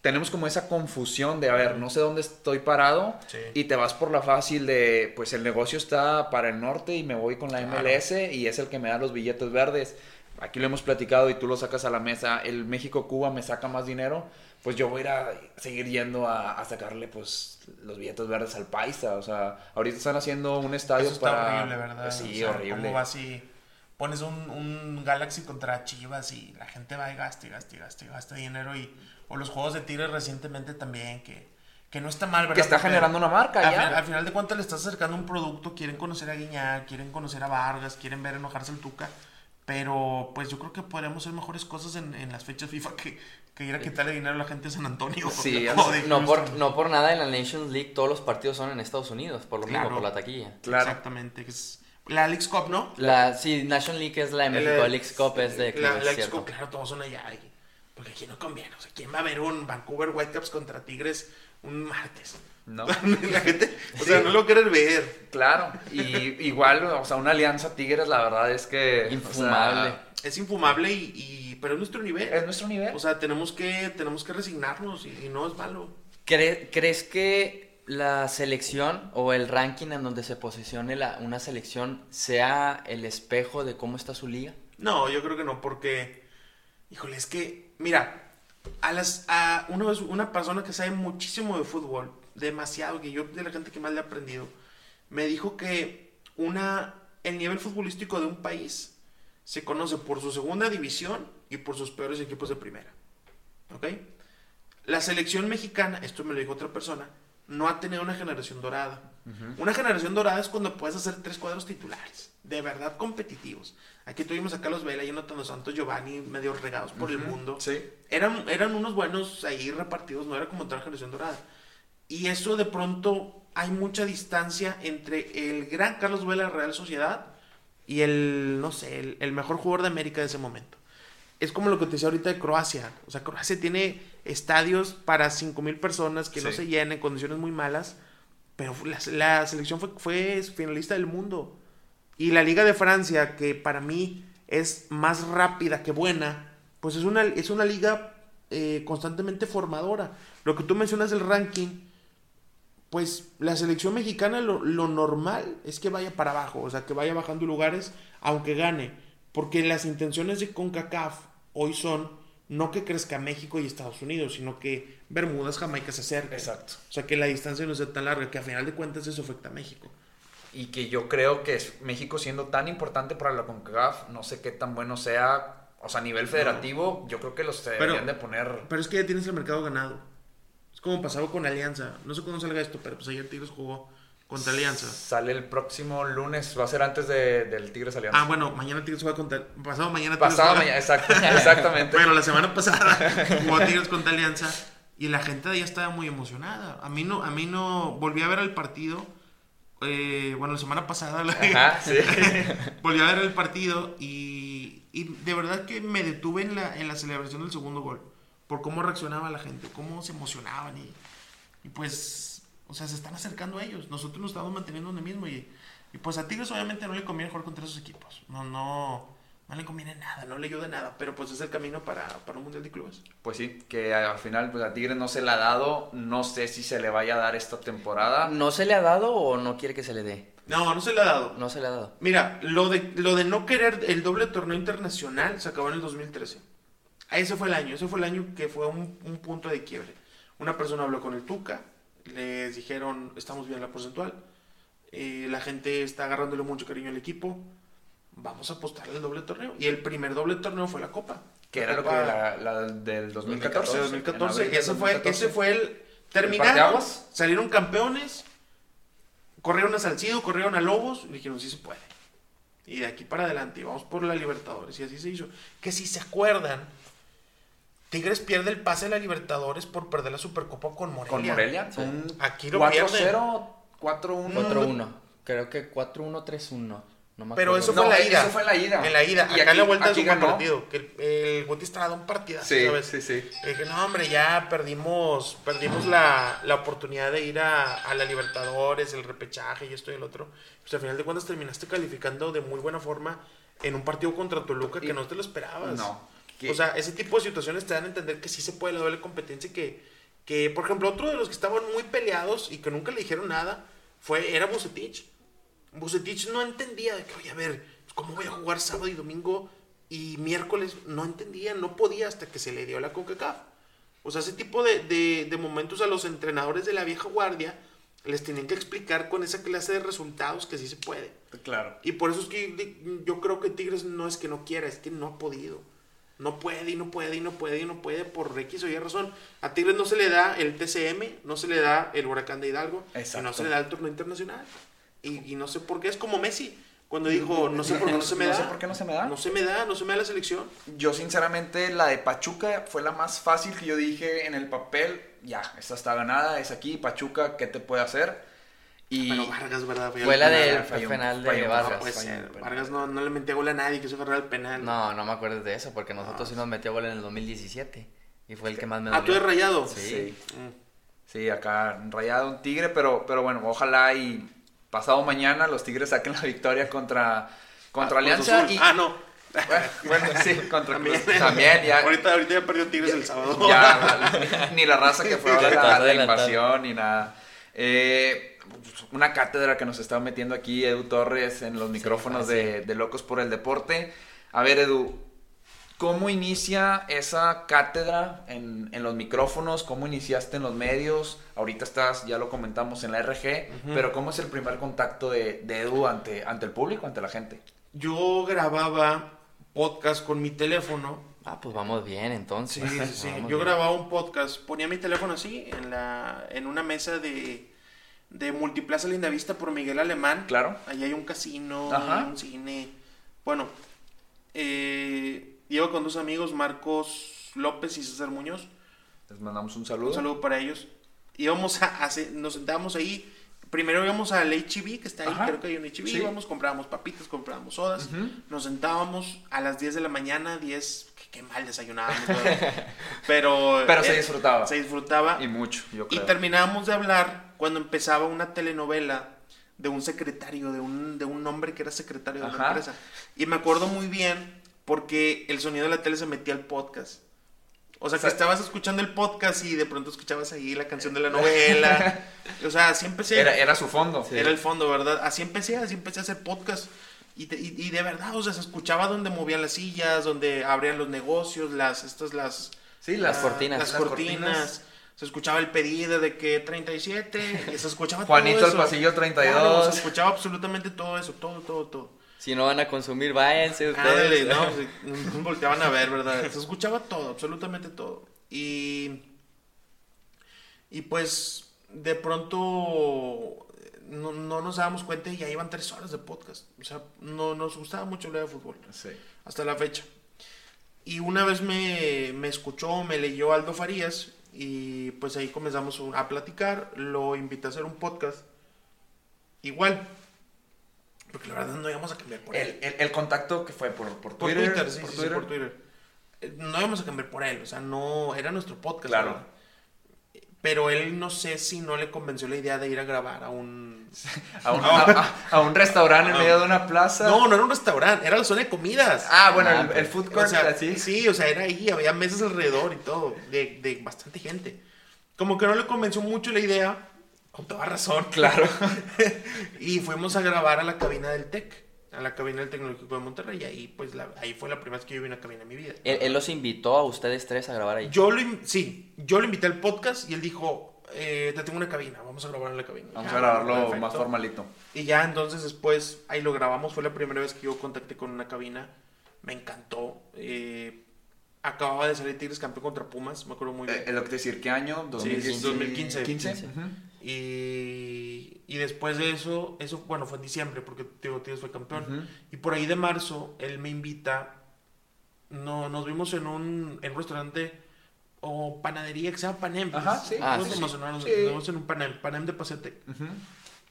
Speaker 4: tenemos como esa confusión de, a ver, no sé dónde estoy parado
Speaker 5: Sí.
Speaker 4: y te vas por la fácil de, pues el negocio está para el norte y me voy con la
Speaker 5: Claro.
Speaker 4: MLS y es el que me da los billetes verdes. Aquí lo hemos platicado y tú lo sacas a la mesa, el México-Cuba me saca más dinero, pues yo voy a ir a seguir yendo a, a sacarle pues los billetes verdes al paisa. O sea, ahorita están haciendo un estadio
Speaker 5: Eso está
Speaker 4: para...
Speaker 5: horrible, ¿verdad?
Speaker 4: Sí,
Speaker 5: O sea,
Speaker 4: horrible.
Speaker 5: ¿Cómo vas y pones un, un Galaxy contra Chivas y la gente va y gasta y gasta y gasta y gasta dinero? Y, o los juegos de Tigres recientemente también, que, que no está mal, ¿verdad?
Speaker 4: Que está
Speaker 5: Porque
Speaker 4: generando una marca
Speaker 5: al,
Speaker 4: ya.
Speaker 5: final- al final de cuentas le estás acercando un producto, quieren conocer a Guiñac, quieren conocer a Vargas, quieren ver enojarse el Tuca. Pero pues yo creo que podríamos hacer mejores cosas en, en las fechas FIFA que, que ir a quitarle dinero a la gente de San Antonio.
Speaker 4: Sí,
Speaker 5: o de
Speaker 1: No por, no por nada en la Nations League todos los partidos son en Estados Unidos, por lo
Speaker 5: Claro.
Speaker 1: mismo, por la taquilla.
Speaker 4: Claro.
Speaker 5: Exactamente. es la Leagues Cup, ¿no?
Speaker 1: La, sí, National League es la de México, el X Cup es de
Speaker 5: La, la
Speaker 1: cierto.
Speaker 5: Cup, claro, todos son allá. y- Porque aquí no conviene. O sea, ¿quién va a ver un Vancouver Whitecaps contra Tigres un martes?
Speaker 4: No.
Speaker 5: la gente, o sea, no lo quieren ver.
Speaker 4: Claro, y igual, o sea, una alianza Tigres, la verdad es que... o sea,
Speaker 1: Infumable.
Speaker 5: Es infumable, y, y- pero es nuestro nivel.
Speaker 4: es nuestro nivel.
Speaker 5: O sea, tenemos que, tenemos que resignarnos y, y no es malo.
Speaker 1: ¿Cre- ¿Crees que la selección o el ranking en donde se posicione la- una selección sea el espejo de cómo está su liga?
Speaker 5: No, yo creo que no, porque, híjole, es que, mira, a las, a una, vez una persona que sabe muchísimo de fútbol, demasiado, que yo de la gente que más le he aprendido, me dijo que una, el nivel futbolístico de un país se conoce por su segunda división y por sus peores equipos de primera. ¿Ok? La selección mexicana, esto me lo dijo otra persona, no ha tenido una generación dorada. Una generación dorada es cuando puedes hacer tres cuadros titulares, de verdad competitivos. Aquí tuvimos a Carlos Vela, Jonathan Dos Santos, Giovanni, medio regados por el mundo.
Speaker 4: Sí.
Speaker 5: Eran, eran unos buenos ahí repartidos, no era como otra generación dorada. Y eso de pronto hay mucha distancia entre el gran Carlos Vela de Real Sociedad y el, no sé, el, el mejor jugador de América de ese momento. Es como lo que te decía ahorita de Croacia. O sea, Croacia tiene estadios para 5.000 personas que no se llenan en condiciones muy malas. Pero la, la selección fue, fue finalista del mundo. Y la Liga de Francia, que para mí es más rápida que buena, pues es una, es una liga eh, constantemente formadora. Lo que tú mencionas del ranking, pues la selección mexicana lo, lo normal es que vaya para abajo, o sea, que vaya bajando lugares aunque gane, porque las intenciones de CONCACAF hoy son no que crezca México y Estados Unidos, sino que Bermudas, Jamaica se acerquen.
Speaker 4: Exacto.
Speaker 5: O sea, que la distancia no sea tan larga, que a final de cuentas eso afecta a México.
Speaker 4: Y que yo creo que México siendo tan importante para la CONCACAF, no sé qué tan bueno sea, o sea, a nivel federativo, yo creo que los deberían de poner...
Speaker 5: Pero es que ya tienes el mercado ganado. Es como pasaba con Alianza. No sé cuándo salga esto, pero pues ayer Tigres jugó contra Alianza.
Speaker 4: Sale el próximo lunes, va a ser antes de, del Tigres Alianza.
Speaker 5: Ah, bueno, mañana Tigres juega contra. Pasado mañana Tigres
Speaker 4: Pasado mañana, exacto, exactamente.
Speaker 5: Pero la semana pasada jugó Tigres contra Alianza y la gente de ahí estaba muy emocionada. A mí no, a mí no volví a ver el partido eh, bueno, la semana pasada
Speaker 1: Ajá, sí.
Speaker 5: volví a ver el partido y, y de verdad que me detuve en la, en la celebración del segundo gol. Por cómo reaccionaba la gente, cómo se emocionaban y, y pues, o sea, se están acercando a ellos. Nosotros nos estamos manteniendo donde mismo y, y pues a Tigres obviamente no le conviene jugar contra esos equipos. No, no, no le conviene nada, no le ayuda nada, pero pues es el camino para, para un Mundial de Clubes.
Speaker 4: Pues sí, que al final pues, a Tigres no se le ha dado. No sé si se le vaya a dar esta temporada.
Speaker 1: ¿No se le ha dado o no quiere que se le dé?
Speaker 5: No, no se le ha dado.
Speaker 1: No se le ha dado.
Speaker 5: Mira, lo de, lo de no querer el doble torneo internacional se acabó en el 2013. Ah, Ese fue el año, ese fue el año que fue un, un punto de quiebre. Una persona habló con el Tuca, les dijeron, estamos bien en la porcentual, eh, la gente está agarrándole mucho cariño al equipo, vamos a apostarle el doble torneo. Y el primer doble torneo fue la Copa.
Speaker 4: Que era lo que la, la del 2014.
Speaker 5: de
Speaker 4: en
Speaker 5: 2014.
Speaker 4: abril
Speaker 5: Y
Speaker 4: del
Speaker 5: ese fue,
Speaker 4: 2014.
Speaker 5: ese fue el...
Speaker 4: Parteaguas?
Speaker 5: salieron campeones, corrieron a Salcido, corrieron a Lobos, y dijeron, sí se puede. Y de aquí para adelante, y vamos por la Libertadores. Y así se hizo. Que si se acuerdan, Tigres pierde el pase de la Libertadores por perder la Supercopa con Morelia.
Speaker 4: Con Morelia.
Speaker 1: Sí.
Speaker 4: Un
Speaker 5: Aquí lo
Speaker 4: 4-0, 4-1.
Speaker 1: 4-1. Creo que 4-1, 3-1. No
Speaker 5: Pero eso
Speaker 4: No,
Speaker 5: fue en la
Speaker 4: eso
Speaker 5: ida.
Speaker 4: fue en la ida.
Speaker 5: En la ida.
Speaker 4: Y
Speaker 5: Acá en la vuelta es un
Speaker 4: ganó.
Speaker 5: partido. Que el, el Guti Estrada un partidazo,
Speaker 4: Sí,
Speaker 5: ¿sabes?
Speaker 4: sí, sí.
Speaker 5: Y dije, no, hombre, ya perdimos, perdimos la, la oportunidad de ir a, a la Libertadores, el repechaje y esto y el otro. Pues al final de cuentas terminaste calificando de muy buena forma en un partido contra Toluca que
Speaker 4: Y-
Speaker 5: no te lo esperabas.
Speaker 4: No.
Speaker 5: O sea, ese tipo de situaciones te dan a entender que sí se puede la doble competencia y que, que, por ejemplo, otro de los que estaban muy peleados y que nunca le dijeron nada fue, era Bucetich. Bucetich no entendía de que, oye, a ver, ¿cómo voy a jugar sábado y domingo y miércoles? No entendía, no podía hasta que se le dio la CONCACAF. O sea, ese tipo de, de, de momentos a los entrenadores de la vieja guardia les tenían que explicar con esa clase de resultados que sí se puede.
Speaker 4: Claro.
Speaker 5: Y por eso es que yo creo que Tigres no es que no quiera, es que no ha podido. No puede y no puede y no puede y no puede por X o Y razón. A Tigres no se le da el TCM, no se le da el Huracán de Hidalgo y no se le da el torneo internacional. Y, y no sé por qué, es como Messi, cuando dijo, no sé por qué no se me
Speaker 4: No
Speaker 5: da.
Speaker 4: sé por qué no se me da.
Speaker 5: No se me da, no se me da la selección.
Speaker 4: Yo sinceramente la de Pachuca fue la más fácil que yo dije en el papel, ya, esta está ganada, es aquí, Pachuca, ¿qué te puede hacer?
Speaker 1: Fue la
Speaker 5: del
Speaker 1: penal de Vargas.
Speaker 5: No ser.
Speaker 4: penal.
Speaker 5: Vargas no, no le metía gol a nadie, quiso agarrar el penal.
Speaker 1: No, no me acuerdo de eso, porque nosotros sí nos metió gol en el 2017. Y fue el que más me
Speaker 5: Ah, tú eres
Speaker 1: dolió.
Speaker 5: rayado.
Speaker 1: Sí.
Speaker 4: Sí.
Speaker 5: Mm.
Speaker 4: Sí, acá rayado un tigre, pero, pero bueno, ojalá y pasado mañana los tigres saquen la victoria contra, contra
Speaker 5: Ah,
Speaker 4: Alianza. Y,
Speaker 5: Ah, no.
Speaker 4: bueno, bueno, sí, contra
Speaker 5: También.
Speaker 4: Cruz- También, ya.
Speaker 5: ahorita, ahorita ya perdió Tigres el sábado.
Speaker 4: Ya, ni la raza que fue ahora la, la invasión, ni nada. Eh, una cátedra que nos está metiendo aquí Edu Torres en los micrófonos
Speaker 1: fácil.
Speaker 4: de, de Locos por el Deporte. A ver, Edu, ¿cómo inicia esa cátedra en, en los micrófonos? ¿Cómo iniciaste en los medios? Ahorita estás, ya lo comentamos en la RG, pero ¿cómo es el primer contacto de, de Edu ante, ante el público, ante la gente?
Speaker 5: Yo grababa podcast con mi teléfono.
Speaker 1: Ah, pues vamos bien, entonces.
Speaker 5: Sí, sí, sí. Yo
Speaker 1: bien.
Speaker 5: grababa un podcast, ponía mi teléfono así en la en una mesa de de Multiplaza Lindavista por Miguel Alemán.
Speaker 4: Claro.
Speaker 5: Allí hay un casino,
Speaker 4: Ajá.
Speaker 5: un cine. Bueno, eh, iba con dos amigos, Marcos López y César Muñoz.
Speaker 4: Les mandamos un saludo.
Speaker 5: Un saludo para ellos. Íbamos a, hacer- nos sentábamos ahí. Primero íbamos al HB, que está ahí,
Speaker 4: Ajá.
Speaker 5: creo que hay un HB.
Speaker 4: Sí.
Speaker 5: Íbamos, comprábamos papitas, comprábamos sodas. Nos sentábamos a las 10 de la mañana, 10, qué, qué mal desayunábamos. Pero,
Speaker 4: Pero se
Speaker 5: eh,
Speaker 4: disfrutaba.
Speaker 5: Se disfrutaba.
Speaker 4: Y mucho, yo
Speaker 5: Y
Speaker 4: creo.
Speaker 5: terminábamos de hablar cuando empezaba una telenovela de un secretario, de un, de un hombre que era secretario de una
Speaker 4: Ajá.
Speaker 5: empresa. Y me acuerdo muy bien porque el sonido de la tele se metía al podcast. O sea, que
Speaker 4: O sea-
Speaker 5: estabas escuchando el podcast y de pronto escuchabas ahí la canción de la novela. o sea, así empecé.
Speaker 4: Era, era su fondo.
Speaker 5: Era el fondo, ¿verdad? Así empecé, así empecé a hacer podcast. Y, te- y, y de verdad, o sea, se escuchaba donde movían las sillas, donde abrían los negocios, las, estas, las...
Speaker 4: Sí,
Speaker 1: Las cortinas.
Speaker 5: Las
Speaker 4: Las
Speaker 5: cortinas.
Speaker 4: cortinas.
Speaker 5: Se escuchaba el pedido de que 37, y se escuchaba
Speaker 4: Juanito
Speaker 5: todo
Speaker 4: al
Speaker 5: eso.
Speaker 4: pasillo 32.
Speaker 5: Claro, se escuchaba absolutamente todo eso, todo, todo, todo.
Speaker 1: Si no van a consumir, váyanse
Speaker 5: Ándale,
Speaker 1: ustedes.
Speaker 5: no, pues, nos volteaban a ver, ¿verdad? Se escuchaba todo, absolutamente todo. Y. Y pues, de pronto. No, no nos dábamos cuenta y ya iban tres horas de podcast. O sea, no nos gustaba mucho hablar de fútbol.
Speaker 4: Sí.
Speaker 5: Hasta la fecha. Y una vez me, me escuchó, me leyó Aldo Farías. Y pues ahí comenzamos a platicar. Lo invité a hacer un podcast. igual. Porque la verdad no íbamos a cambiar por él.
Speaker 4: El, el, el contacto que fue por, por
Speaker 5: Por
Speaker 4: Twitter.
Speaker 5: Twitter, sí,
Speaker 4: por
Speaker 5: sí, sí,
Speaker 4: Twitter.
Speaker 5: por Twitter. Eh, No íbamos a cambiar por él, o sea, no, era nuestro podcast.
Speaker 4: Claro.
Speaker 5: ¿verdad? Pero él no sé si no le convenció la idea de ir a grabar a un...
Speaker 4: A un, a- a- a un restaurante en medio de una plaza.
Speaker 5: No, no era un restaurante, era la zona de comidas.
Speaker 4: Ah, bueno,
Speaker 1: Ah,
Speaker 4: el, el food
Speaker 5: O
Speaker 4: court,
Speaker 5: sea,
Speaker 4: así.
Speaker 5: sí, o sea, era ahí, había mesas alrededor y todo, de, de bastante gente. Como que no le convenció mucho la idea, con toda razón.
Speaker 4: Claro.
Speaker 5: y fuimos a grabar a la cabina del TEC, a la cabina del Tecnológico de Monterrey, y ahí, pues, la- ahí fue la primera vez que yo vi una cabina en mi vida.
Speaker 1: Él, él los invitó a ustedes tres a grabar ahí.
Speaker 5: Yo lo, in- sí, yo lo invité al podcast y él dijo, eh, te tengo una cabina, vamos a grabar en la cabina.
Speaker 4: Vamos
Speaker 5: Ya,
Speaker 4: a grabarlo
Speaker 5: perfecto.
Speaker 4: más formalito.
Speaker 5: Y ya entonces después ahí lo grabamos, fue la primera vez que yo contacté con una cabina, me encantó. eh, acababa de salir Tigres campeón contra Pumas, me acuerdo muy bien.
Speaker 4: Eh, es lo que te decir, ¿qué año?
Speaker 5: Sí, sí, 2015.
Speaker 4: 15.
Speaker 1: 15.
Speaker 4: Ujú.
Speaker 5: Y, y después de eso, eso, bueno, fue en diciembre porque Tigres fue campeón.
Speaker 4: Ujú.
Speaker 5: Y por ahí de marzo, él me invita, no, nos vimos en un, en un restaurante o panadería que se llama Panem. pues.
Speaker 4: Ajá, sí.
Speaker 1: Ah,
Speaker 5: Nos
Speaker 1: sí, sí.
Speaker 5: emocionaron,
Speaker 4: Sí.
Speaker 5: nos vimos en un Panem, Panem de Pasete.
Speaker 4: Ujú.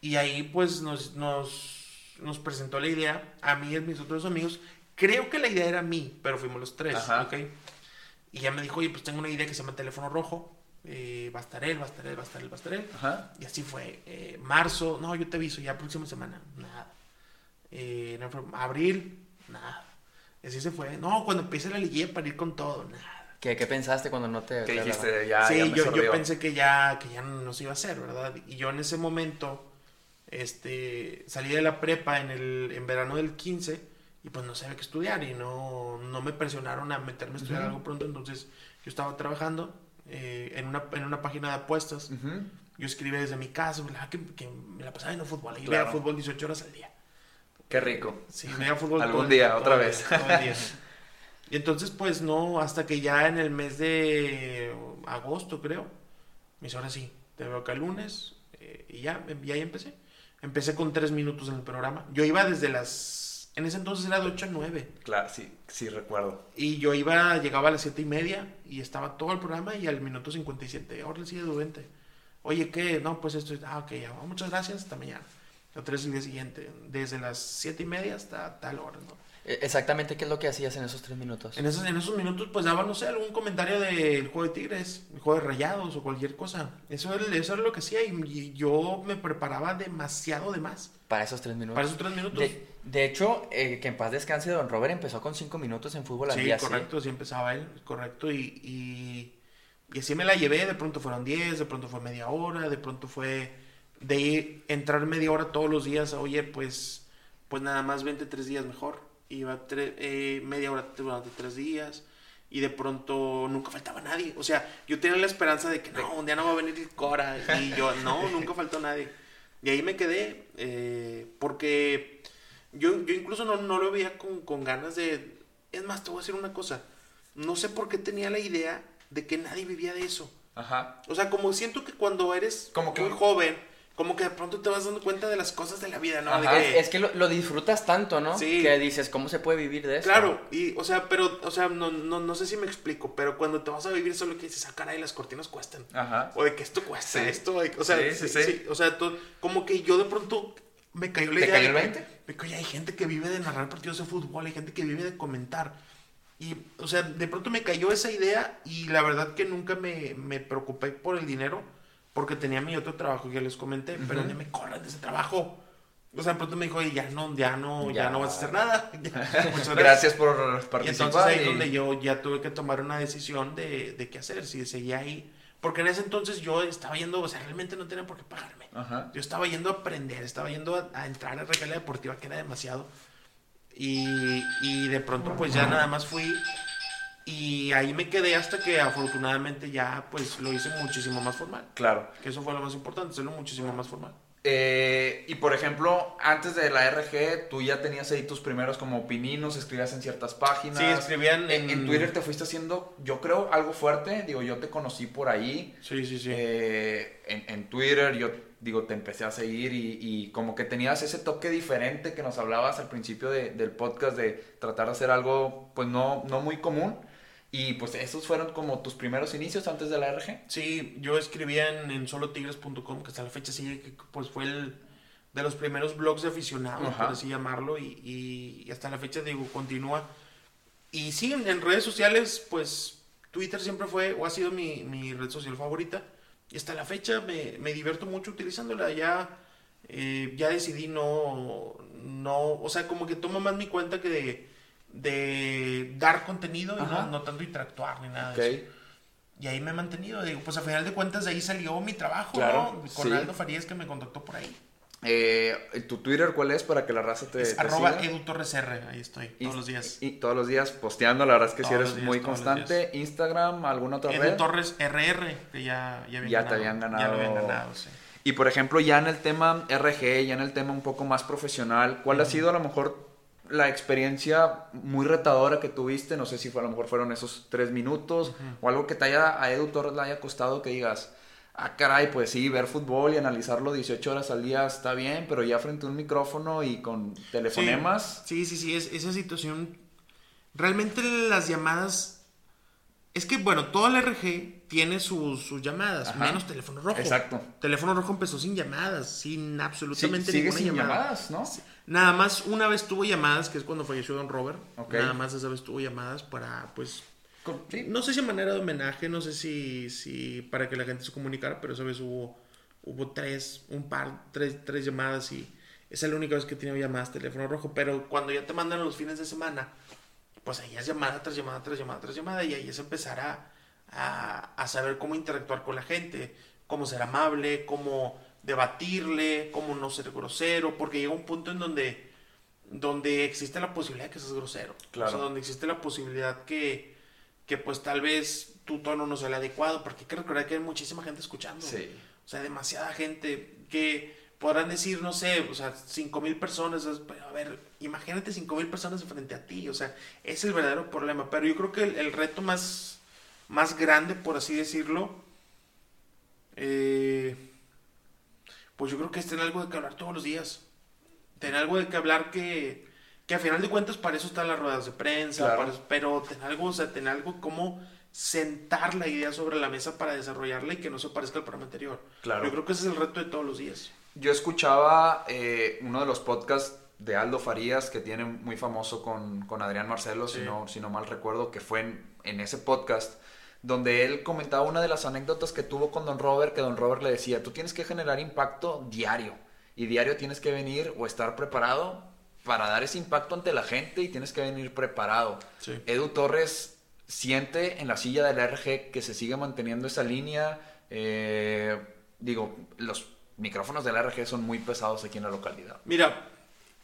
Speaker 5: Y ahí pues nos, nos, nos presentó la idea, a mí y a mis otros amigos. Creo que la idea era mí, pero fuimos los tres,
Speaker 4: Ajá.
Speaker 5: ¿ok? Y ya me dijo, oye, pues tengo una idea que se llama Teléfono Rojo. eh, va a estar él, va a estar él, va a estar él, va a estar él.
Speaker 4: Ajá.
Speaker 5: Y así fue. eh, marzo, no, yo te aviso, ya próxima semana, nada. Eh, abril, nada. Y así se fue. No, cuando empiece la liguilla para ir con todo, nada.
Speaker 1: ¿Qué, qué pensaste cuando no te...
Speaker 4: ¿Qué
Speaker 1: te
Speaker 4: dijiste? Ya,
Speaker 5: sí,
Speaker 4: ya me
Speaker 5: yo, yo pensé que ya, que ya no se iba a hacer, ¿verdad? Y yo en ese momento, este, salí de la prepa en el, en verano del 15 y pues no sabía qué estudiar y no, no me presionaron a meterme a estudiar algo pronto, entonces yo estaba trabajando eh, en, una, en una página de apuestas. Yo escribía desde mi casa, ¿verdad? Que, que me la pasaba viendo fútbol. Ahí
Speaker 4: Claro.
Speaker 5: veía fútbol 18 horas al día.
Speaker 4: Qué rico.
Speaker 5: Sí, veía fútbol
Speaker 4: Algún
Speaker 5: todo el
Speaker 4: día,
Speaker 5: todo
Speaker 4: otra
Speaker 5: el
Speaker 4: vez.
Speaker 5: el día. Y entonces, pues no, hasta que ya en el mes de agosto, creo, me dice, ahora sí, te veo acá el lunes. eh, y ya, y ahí empecé. Empecé con tres minutos en el programa. Yo iba desde las. En ese entonces era de 8 a 9.
Speaker 4: Claro, sí, sí recuerdo.
Speaker 5: Y yo iba, llegaba a las 7 y media y estaba todo el programa y al minuto 57, ahora sí, Edu, vente. Oye, ¿qué? No, pues esto, ah, ok, ya, muchas gracias, hasta mañana. Otra vez el día siguiente, desde las 7 y media hasta tal hora, ¿no?
Speaker 1: Eh, Exactamente, ¿qué es lo que hacías en esos tres minutos?
Speaker 5: En esos, en esos minutos, pues daba, no sé, algún comentario del juego de Tigres, el juego de Rayados o cualquier cosa. Eso, era- eso era lo que hacía y, yo me preparaba demasiado de más
Speaker 1: Para esos tres minutos.
Speaker 5: para esos tres minutos.
Speaker 1: De, de hecho, eh, que en paz descanse, Don Robert empezó con cinco minutos en fútbol al
Speaker 5: Sí,
Speaker 1: día. ¿sí?
Speaker 5: correcto, así empezaba él, correcto. Y, y, y así me la llevé, de pronto fueron 10, de pronto fue media hora, de pronto fue de ir- entrar media hora todos los días, a, oye, pues, pues nada más 23 días mejor. Iba tre- eh, media hora durante tres días y de pronto nunca faltaba nadie. O sea, yo tenía la esperanza de que no, un día no va a venir el Cora y yo, no, nunca faltó nadie. Y ahí me quedé, eh, porque yo, yo incluso no, no lo veía con, con ganas de... Es más, te voy a decir una cosa. No sé por qué tenía la idea de que nadie vivía de eso.
Speaker 4: Ajá.
Speaker 5: O sea, como siento que cuando eres
Speaker 4: Como que-
Speaker 5: muy joven, como que de pronto te vas dando cuenta de las cosas de la vida, ¿no? De
Speaker 4: Ajá.
Speaker 5: que-
Speaker 1: Es, es que lo, lo disfrutas tanto, ¿no?
Speaker 5: Sí.
Speaker 1: Que dices, ¿cómo se puede vivir de eso?
Speaker 5: Claro, y, o sea, pero, o sea, no, no, no sé si me explico, pero cuando te vas a vivir solo que dices, ah, caray, las cortinas cuestan.
Speaker 4: Ajá.
Speaker 5: O de que esto cuesta,
Speaker 4: Sí.
Speaker 5: esto, o sea,
Speaker 4: Sí, sí,
Speaker 5: o sea, como que yo de pronto me cayó la
Speaker 1: ¿Te
Speaker 5: idea
Speaker 1: cayó
Speaker 5: de
Speaker 1: el
Speaker 5: que-
Speaker 1: 20?
Speaker 5: de que, oye, hay gente que vive de narrar partidos de fútbol, hay gente que vive de comentar. Y, o sea, de pronto me cayó esa idea y la verdad que nunca me, me preocupé por el dinero porque tenía mi otro trabajo que ya les comenté, pero
Speaker 4: Ujú.
Speaker 5: no me corran de ese trabajo. O sea, de pronto me dijo, oye, ya no, ya no, ya,
Speaker 1: Ya.
Speaker 5: no vas a hacer nada. Muchas
Speaker 4: Gracias por
Speaker 5: y
Speaker 4: participar.
Speaker 5: entonces ahí es
Speaker 4: y-
Speaker 5: donde yo ya tuve que tomar una decisión de, de qué hacer, si seguía ahí. Porque en ese entonces yo estaba yendo, o sea, realmente no tenía por qué pagarme.
Speaker 4: Ajá.
Speaker 5: Yo estaba yendo a aprender, estaba yendo a, a entrar a regalia deportiva, que era demasiado. Y, y de pronto pues ya nada más fui y ahí me quedé hasta que afortunadamente ya pues lo hice muchísimo más formal.
Speaker 4: Claro.
Speaker 5: Que eso fue lo más importante, hacerlo muchísimo más formal.
Speaker 4: Eh, y por ejemplo, antes de la RG, tú ya tenías ahí tus primeros como pininos, escribías en ciertas páginas.
Speaker 5: Sí, escribían
Speaker 4: En,
Speaker 5: en-
Speaker 4: en Twitter te fuiste haciendo, yo creo, algo fuerte. Digo, yo te conocí por ahí.
Speaker 5: Sí, sí, sí.
Speaker 4: Eh, en, en Twitter, yo digo, te empecé a seguir y, y como que tenías ese toque diferente que nos hablabas al principio de- del podcast de tratar de hacer algo, pues no, no muy común. Y pues esos fueron como tus primeros inicios antes de la RG.
Speaker 5: Sí, yo escribía en, en solotigres.com, que hasta la fecha sigue, que pues fue el, de los primeros blogs de aficionados,
Speaker 4: Ajá.
Speaker 5: por así llamarlo, y, y- y hasta la fecha, digo, continúa. Y sí, en, en redes sociales, pues Twitter siempre fue o ha sido mi, mi red social favorita. Y hasta la fecha me, me divierto mucho utilizándola. Ya, eh, ya decidí no, no, o sea, como que tomo más mi cuenta que de, de dar contenido y no, no tanto interactuar ni nada de eso. Y ahí me he mantenido. Digo, pues a final de cuentas de ahí salió mi trabajo,
Speaker 4: Claro,
Speaker 5: ¿no? Con
Speaker 4: sí.
Speaker 5: Aldo Farías que me contactó por ahí.
Speaker 4: Eh, ¿Tu Twitter cuál es para que la raza te,
Speaker 5: Es
Speaker 4: te
Speaker 5: arroba
Speaker 4: siga?
Speaker 5: Edu Torres R, ahí estoy,
Speaker 4: Y-
Speaker 5: todos los días.
Speaker 4: Y, todos los días posteando, la verdad es que si eres
Speaker 5: días,
Speaker 4: muy constante. Instagram, ¿alguna otra
Speaker 5: Edu
Speaker 4: red?
Speaker 5: Torres RR, que ya, ya, habían
Speaker 4: Ya te
Speaker 5: ganado,
Speaker 4: habían
Speaker 5: Ya
Speaker 4: ganado.
Speaker 5: lo habían ganado, sí.
Speaker 4: Y por ejemplo, ya en el tema RG, ya en el tema un poco más profesional, ¿cuál ha sido a lo mejor la experiencia muy retadora que tuviste? No sé si fue, a lo mejor fueron esos tres minutos o algo que te haya, a Edu Torres le haya costado que digas, ah, caray, pues sí, ver fútbol y analizarlo 18 horas al día está bien, pero ya frente a un micrófono y con telefonemas.
Speaker 5: Sí, sí, sí, es, esa situación. Realmente las llamadas. Es que, bueno, todo el RG tiene sus, sus llamadas,
Speaker 4: Ajá.
Speaker 5: menos teléfono rojo.
Speaker 4: Exacto.
Speaker 5: Teléfono rojo empezó sin llamadas, sin
Speaker 4: Sí,
Speaker 5: absolutamente
Speaker 4: sigue
Speaker 5: ninguna
Speaker 4: sin
Speaker 5: llamada.
Speaker 4: llamadas, ¿no?
Speaker 5: Nada más una vez tuvo llamadas, que es cuando falleció Don Robert. Nada más esa vez tuvo llamadas para, pues,
Speaker 4: sí.
Speaker 5: no sé si a manera de homenaje, no sé si, si para que la gente se comunicara, pero esa vez hubo, hubo tres, un par, tres, tres llamadas y esa es la única vez que he tenido llamadas teléfono rojo. Pero cuando ya te mandan los fines de semana, pues ahí es llamada tras llamada, tras llamada, tras llamada y ahí es empezar a, a, a saber cómo interactuar con la gente, cómo ser amable, cómo debatirle, cómo no ser grosero, porque llega un punto en donde, donde existe la posibilidad que seas grosero.
Speaker 4: Claro.
Speaker 5: O sea, donde existe la posibilidad que, que pues tal vez tu tono no sea el adecuado, porque hay que recordar que hay muchísima gente escuchando.
Speaker 4: Sí.
Speaker 5: O sea, demasiada gente que podrán decir, no sé, o sea, cinco mil personas, es- pero a ver, imagínate cinco mil personas frente a ti, o sea, es el verdadero problema. Pero yo creo que el, el reto más, más grande, por así decirlo, eh, pues yo creo que es tener algo de que hablar todos los días. Tener algo de que hablar que, que a final de cuentas para eso están las ruedas de prensa,
Speaker 4: Claro.
Speaker 5: para eso- pero tener algo, o sea, tener algo como sentar la idea sobre la mesa para desarrollarla y que no se parezca al programa anterior.
Speaker 4: Claro.
Speaker 5: Yo creo que ese es el reto de todos los días.
Speaker 4: Yo escuchaba eh, uno de los podcasts de Aldo Farías que tiene muy famoso con, con Adrián Marcelo, si, no, si no mal recuerdo, que fue en, en ese podcast donde él comentaba una de las anécdotas que tuvo con Don Robert, que Don Robert le decía, tú tienes que generar impacto diario y diario tienes que venir o estar preparado para dar ese impacto ante la gente y tienes que venir preparado.
Speaker 5: Sí.
Speaker 4: Edu Torres siente en la silla del RG que se sigue manteniendo esa línea. eh, digo, los micrófonos del RG son muy pesados aquí en la localidad.
Speaker 5: Mira,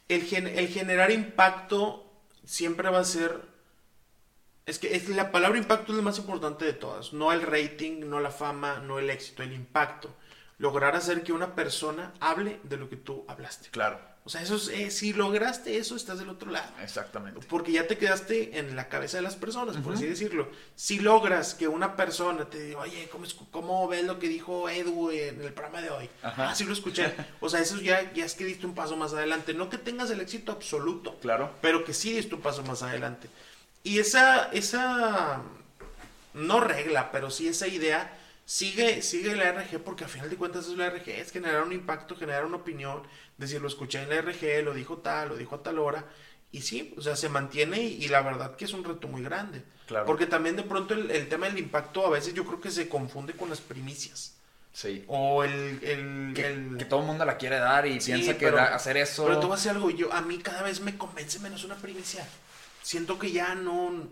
Speaker 5: el, gen- el generar impacto siempre va a ser... Es que es, la palabra impacto es la más importante de todas. No el rating, no la fama, no el éxito, el impacto. Lograr hacer que una persona hable de lo que tú hablaste.
Speaker 4: Claro,
Speaker 5: O sea, eso es, eh, si lograste eso, estás del otro lado.
Speaker 4: exactamente.
Speaker 5: Porque ya te quedaste en la cabeza de las personas, por así decirlo. Si logras que una persona te diga, oye, ¿cómo, cómo ves lo que dijo Edu en el programa de hoy?
Speaker 4: Ajá.
Speaker 5: Ah, sí lo escuché. O sea, eso ya, ya es que diste un paso más adelante. No que tengas el éxito absoluto,
Speaker 4: Claro.
Speaker 5: pero que sí diste un paso más adelante. Y esa, esa, no regla, pero sí esa idea, sigue, sigue la RG, porque a final de cuentas es la RG, es generar un impacto, generar una opinión, decir, lo escuché en la RG, lo dijo tal, lo dijo a tal hora, y sí, o sea, se mantiene y, y la verdad que es un reto muy grande.
Speaker 4: Claro.
Speaker 5: Porque también de pronto el, el tema del impacto a veces yo creo que se confunde con las primicias.
Speaker 4: Sí.
Speaker 5: O el... el,
Speaker 4: Que,
Speaker 5: el-
Speaker 4: que todo el mundo la quiere dar y
Speaker 5: Sí,
Speaker 4: piensa que
Speaker 5: pero-
Speaker 4: hacer eso...
Speaker 5: Pero te voy a decir algo, yo, a mí cada vez me convence menos una primicia. Siento que ya no...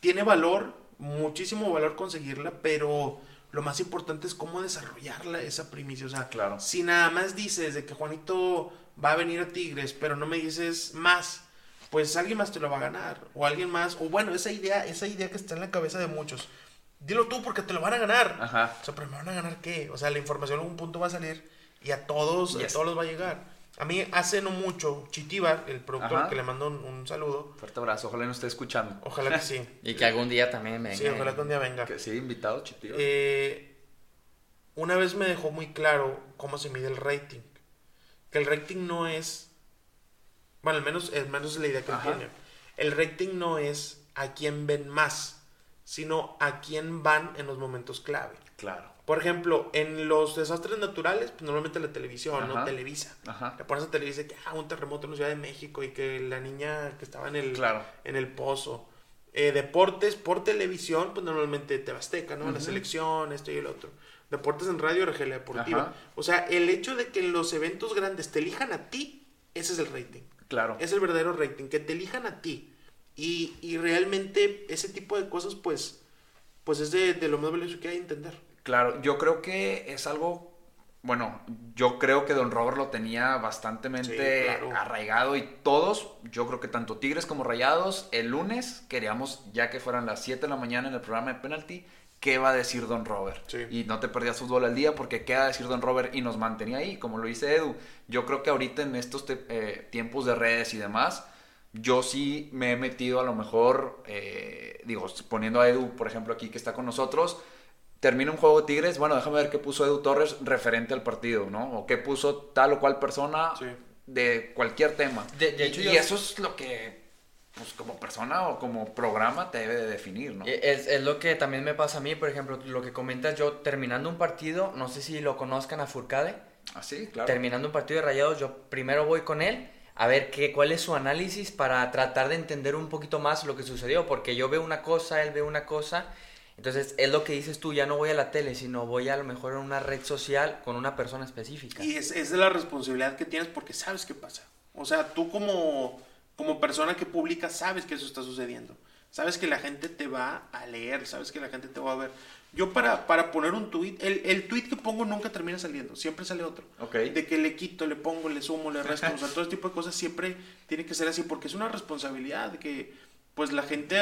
Speaker 5: Tiene valor, muchísimo valor conseguirla, pero lo más importante es cómo desarrollarla, esa primicia. O sea,
Speaker 4: Claro.
Speaker 5: si nada más dices de que Juanito va a venir a Tigres, pero no me dices más, pues alguien más te lo va a ganar. O alguien más, o bueno, esa idea, esa idea que está en la cabeza de muchos. Dilo tú porque te lo van a ganar.
Speaker 4: Ajá.
Speaker 5: O sea, pero me van a ganar qué? O sea, la información en algún punto va a salir y a todos, a todos les va a llegar. A mí hace no mucho, Chitiba, el productor
Speaker 4: Ajá.
Speaker 5: que le mando un, un saludo,
Speaker 4: Fuerte abrazo, ojalá no esté escuchando.
Speaker 5: ojalá que sí.
Speaker 1: Y que algún día también venga.
Speaker 5: sí, ojalá que un día venga.
Speaker 4: Que sí, invitado, chitillo.
Speaker 5: Eh, una vez me dejó muy claro cómo se mide el rating. Que el rating no es. Bueno, al menos, al menos es la idea que
Speaker 4: Ajá.
Speaker 5: tiene. El rating no es a quién ven más, sino a quién van en los momentos clave.
Speaker 4: Claro.
Speaker 5: Por ejemplo, en los desastres naturales, pues normalmente la televisión, ¿no? Televisa.
Speaker 4: Ajá.
Speaker 5: Le pones a Televisa que ah, un terremoto en la Ciudad de México y que la niña que estaba en el,
Speaker 4: Claro.
Speaker 5: en el pozo. Eh, deportes por televisión, pues normalmente Tebasteca, ¿no? La selección, esto y el otro. Deportes en radio, Regelia Deportiva.
Speaker 4: Ajá.
Speaker 5: O sea, el hecho de que los eventos grandes te elijan a ti, ese es el rating.
Speaker 4: Claro.
Speaker 5: Es el verdadero rating, que te elijan a ti. Y, y realmente ese tipo de cosas, pues, pues es de, de lo más valioso que hay que entender.
Speaker 4: Claro, yo creo que es algo, bueno, yo creo que Don Robert lo tenía
Speaker 5: Sí, claro.
Speaker 4: arraigado y todos, yo creo que tanto Tigres como Rayados, el lunes queríamos, ya que fueran las 7 de la mañana en el programa de penalti, ¿qué va a decir Don Robert?
Speaker 5: Sí.
Speaker 4: Y no te perdías fútbol al día porque qué va a decir Don Robert y nos mantenía ahí, como lo dice Edu. Yo creo que ahorita en estos eh, tiempos de redes y demás, yo sí me he metido a lo mejor, eh, digo, poniendo a Edu, por ejemplo, aquí que está con nosotros, termina un juego de Tigres, bueno, déjame ver qué puso Edu Torres referente al partido, ¿no? O qué puso tal o cual persona
Speaker 5: Sí.
Speaker 4: de cualquier tema.
Speaker 1: De- de
Speaker 4: Y-
Speaker 1: hecho,
Speaker 4: y,
Speaker 1: yo-
Speaker 4: eso es lo que, pues como persona o como programa te debe de definir, ¿no?
Speaker 1: Eh, Es, es lo que también me pasa a mí, por ejemplo, lo que comentas yo, terminando un partido, no sé si lo conozcan a Furcade,
Speaker 4: Así, claro.
Speaker 1: terminando un partido de rayados, yo primero voy con él a ver qué, cuál es su análisis para tratar de entender un poquito más lo que sucedió, porque yo veo una cosa, él ve una cosa, entonces es lo que dices tú, ya no voy a la tele, sino voy a lo mejor a una red social con una persona específica.
Speaker 5: Y es, es la responsabilidad que tienes porque sabes qué pasa. O sea, tú como, como persona que publica sabes que eso está sucediendo. Sabes que la gente te va a leer, sabes que la gente te va a ver. Yo para, para poner un tweet, el, el tweet que pongo nunca termina saliendo, siempre sale otro.
Speaker 4: Ok.
Speaker 5: De que le quito, le pongo, le sumo, le resto, o sea, todo este tipo de cosas siempre tiene que ser así porque es una responsabilidad de que pues la gente,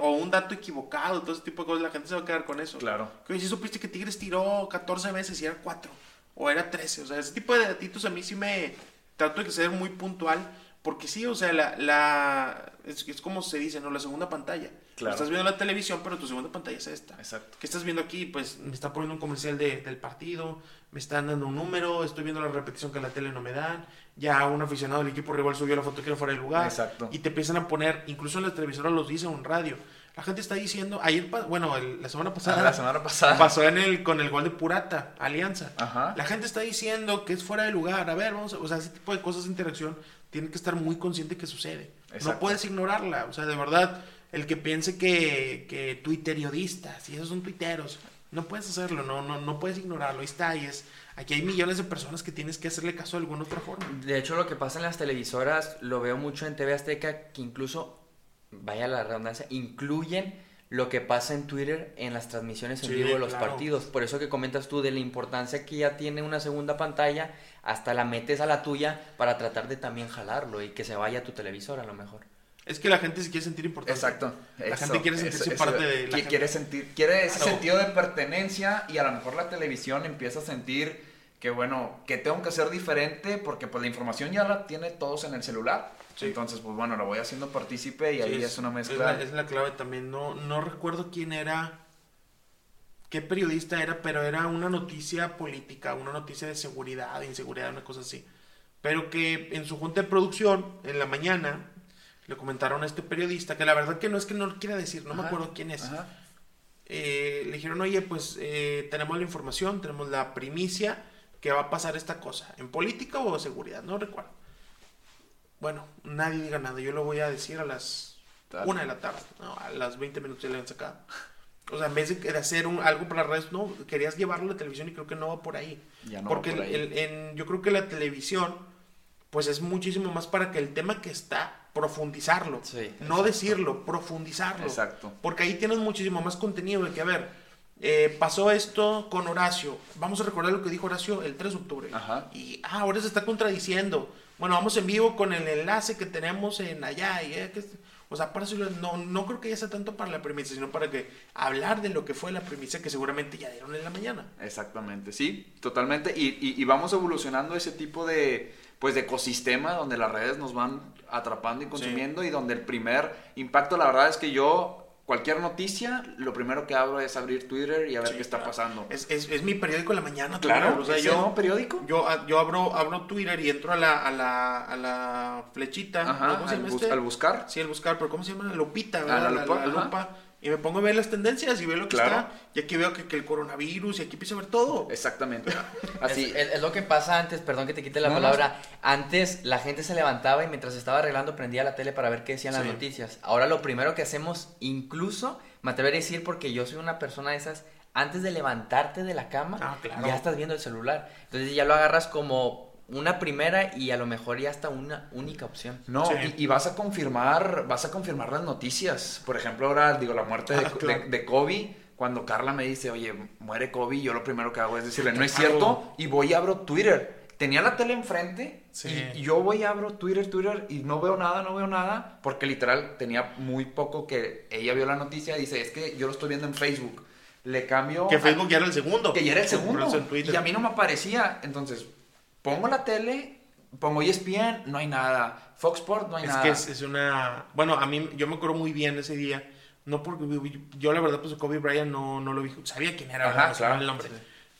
Speaker 5: o un dato equivocado, todo ese tipo de cosas, la gente se va a quedar con eso.
Speaker 4: Claro.
Speaker 5: Que si supiste que Tigres tiró 14 veces y era 4, o era 13, o sea, ese tipo de datitos a mí sí me trato de ser muy puntual, porque sí, o sea, la, la es, es como se dice, ¿no? La segunda pantalla.
Speaker 4: Claro.
Speaker 5: Estás viendo la televisión, pero tu segunda pantalla es esta.
Speaker 4: Exacto.
Speaker 5: ¿Qué estás viendo aquí? Pues me está poniendo un comercial de- del partido, me están dando un número, estoy viendo la repetición que en la tele no me dan, ya un aficionado del equipo rival subió la foto que era fuera de lugar.
Speaker 4: Exacto.
Speaker 5: Y te empiezan a poner, incluso en la televisora los dice en radio. La gente está diciendo, ayer, bueno, el- la semana pasada,
Speaker 4: Ah, la semana pasada.
Speaker 5: pasó en el, con el gol de Purata, Alianza.
Speaker 4: Ajá.
Speaker 5: La gente está diciendo que es fuera de lugar. A ver, vamos a, o sea, ese tipo de cosas de interacción tienen que estar muy consciente que sucede. No puedes ignorarla. O sea, de verdad, el que piense que, que tuiteriodistas y esos son tuiteros, no puedes hacerlo, no, no, no puedes ignorarlo. Ahí está, y es, aquí hay millones de personas que tienes que hacerle caso de alguna otra forma.
Speaker 1: De hecho, lo que pasa en las televisoras, lo veo mucho en TV Azteca, que incluso, vaya la redundancia, incluyen lo que pasa en Twitter en las transmisiones en
Speaker 5: Sí,
Speaker 1: vivo de los
Speaker 5: claro.
Speaker 1: partidos. Por eso que comentas tú de la importancia que ya tiene una segunda pantalla, hasta la metes a la tuya para tratar de también jalarlo y que se vaya a tu televisor a lo mejor.
Speaker 5: Es que la gente se quiere sentir importante.
Speaker 4: Exacto.
Speaker 5: La
Speaker 4: Eso,
Speaker 5: gente quiere sentirse
Speaker 4: eso, eso.
Speaker 5: parte de la gente.
Speaker 4: quiere sentir, quiere ese
Speaker 5: Claro.
Speaker 4: sentido de pertenencia y a lo mejor la televisión empieza a sentir que bueno, que tengo que ser diferente porque pues la información ya la tiene todos en el celular.
Speaker 5: Sí.
Speaker 4: Entonces, pues bueno, lo voy haciendo partícipe y
Speaker 5: Sí,
Speaker 4: ahí es, una mezcla.
Speaker 5: la, es la clave también. No, no recuerdo quién era, qué periodista era, pero era una noticia política, una noticia de seguridad, de inseguridad, una cosa así. Pero que en su junta de producción, en la mañana, le comentaron a este periodista, que la verdad que no es que no lo quiera decir, no me
Speaker 4: Ajá,
Speaker 5: acuerdo quién es. Eh, le dijeron, oye, pues eh, tenemos la información, tenemos la primicia que va a pasar esta cosa, en política o seguridad, no recuerdo. Bueno, nadie diga nada, yo lo voy a decir a las
Speaker 4: Dale.
Speaker 5: una de la tarde, no, a las 20 minutos ya le han sacado. O sea, en vez de, hacer un- algo para redes, no, querías llevarlo a la televisión y creo que no va por ahí.
Speaker 4: Ya no va
Speaker 5: Porque
Speaker 4: por ahí.
Speaker 5: el- en- yo creo que la televisión, pues es muchísimo más para que el tema que está, profundizarlo.
Speaker 1: Sí,
Speaker 5: no decirlo, profundizarlo.
Speaker 4: Exacto.
Speaker 5: Porque ahí tienes muchísimo más contenido de que, a ver, eh, pasó esto con Horacio. Vamos a recordar lo que dijo Horacio el 3 de octubre.
Speaker 4: Ajá.
Speaker 5: Y ah, ahora se está contradiciendo. Bueno, vamos en vivo con el enlace que tenemos en allá. Y, eh, que o sea, para eso no, no creo que ya sea tanto para la premisa, sino para que hablar de lo que fue la premisa que seguramente ya dieron en la mañana.
Speaker 4: Exactamente, sí, totalmente. Y, y- y vamos evolucionando ese tipo de, pues, de ecosistema donde las redes nos van atrapando y consumiendo y donde el primer impacto, la verdad es que yo, cualquier noticia, lo primero que abro es abrir Twitter y a ver
Speaker 5: Sí,
Speaker 4: qué está
Speaker 5: claro.
Speaker 4: pasando.
Speaker 5: Es, es, es mi periódico en la mañana.
Speaker 4: Claro,
Speaker 5: o sea,
Speaker 4: ¿es el
Speaker 5: yo,
Speaker 4: nuevo periódico?
Speaker 5: Yo, ah, yo abro, abro Twitter y entro a la, a la, a la flechita.
Speaker 4: Ajá,
Speaker 5: ¿Cómo se
Speaker 4: al,
Speaker 5: llama
Speaker 4: bus-
Speaker 5: este?
Speaker 4: al buscar.
Speaker 5: Sí, el buscar, pero ¿cómo se llama? Lupita,
Speaker 4: Ah,
Speaker 5: ¿verdad?
Speaker 4: la
Speaker 5: la,
Speaker 4: lupa,
Speaker 5: la
Speaker 4: ajá.
Speaker 5: lupa. Y me pongo a ver las tendencias y veo lo que
Speaker 4: Claro.
Speaker 5: está. Y aquí veo que, que el coronavirus y aquí empiezo a ver todo.
Speaker 4: Exactamente. Así.
Speaker 1: es- es lo que pasa antes, perdón que te quite la
Speaker 4: No, no.
Speaker 1: palabra. Antes la gente se levantaba y mientras estaba arreglando prendía la tele para ver qué decían las noticias. Ahora lo primero que hacemos, incluso, me atrevería a decir porque yo soy una persona de esas, antes de levantarte de la cama,
Speaker 5: Ah, claro.
Speaker 1: ya estás viendo el celular. Entonces ya lo agarras como una primera y a lo mejor ya hasta una única opción.
Speaker 4: No,
Speaker 5: Sí.
Speaker 4: y, y vas a confirmar, vas a confirmar las noticias. Por ejemplo, ahora digo la muerte de,
Speaker 5: Ah, claro.
Speaker 4: de- de Kobe. Cuando Carla me dice, oye, muere Kobe, yo lo primero que hago es decirle, no es cierto, y voy y abro Twitter. Tenía la tele enfrente
Speaker 5: Sí.
Speaker 4: y yo voy y abro Twitter, Twitter y no veo nada, no veo nada, porque literal tenía muy poco que ella vio la noticia y dice, es que yo lo estoy viendo en Facebook. Le cambio...
Speaker 5: Que
Speaker 4: a-
Speaker 5: Facebook ya era el segundo.
Speaker 4: que ya era el segundo. Y a mí no me aparecía. Entonces, pongo la tele, pongo ESPN, no hay nada. Fox Sports, no hay
Speaker 5: Es
Speaker 4: nada.
Speaker 5: que es, es una... Bueno, a mí, yo me acuerdo muy bien ese día. No porque yo la verdad, pues Kobe Bryant no, no lo vi. Sabía quién era,
Speaker 4: Ajá, claro.
Speaker 5: el nombre.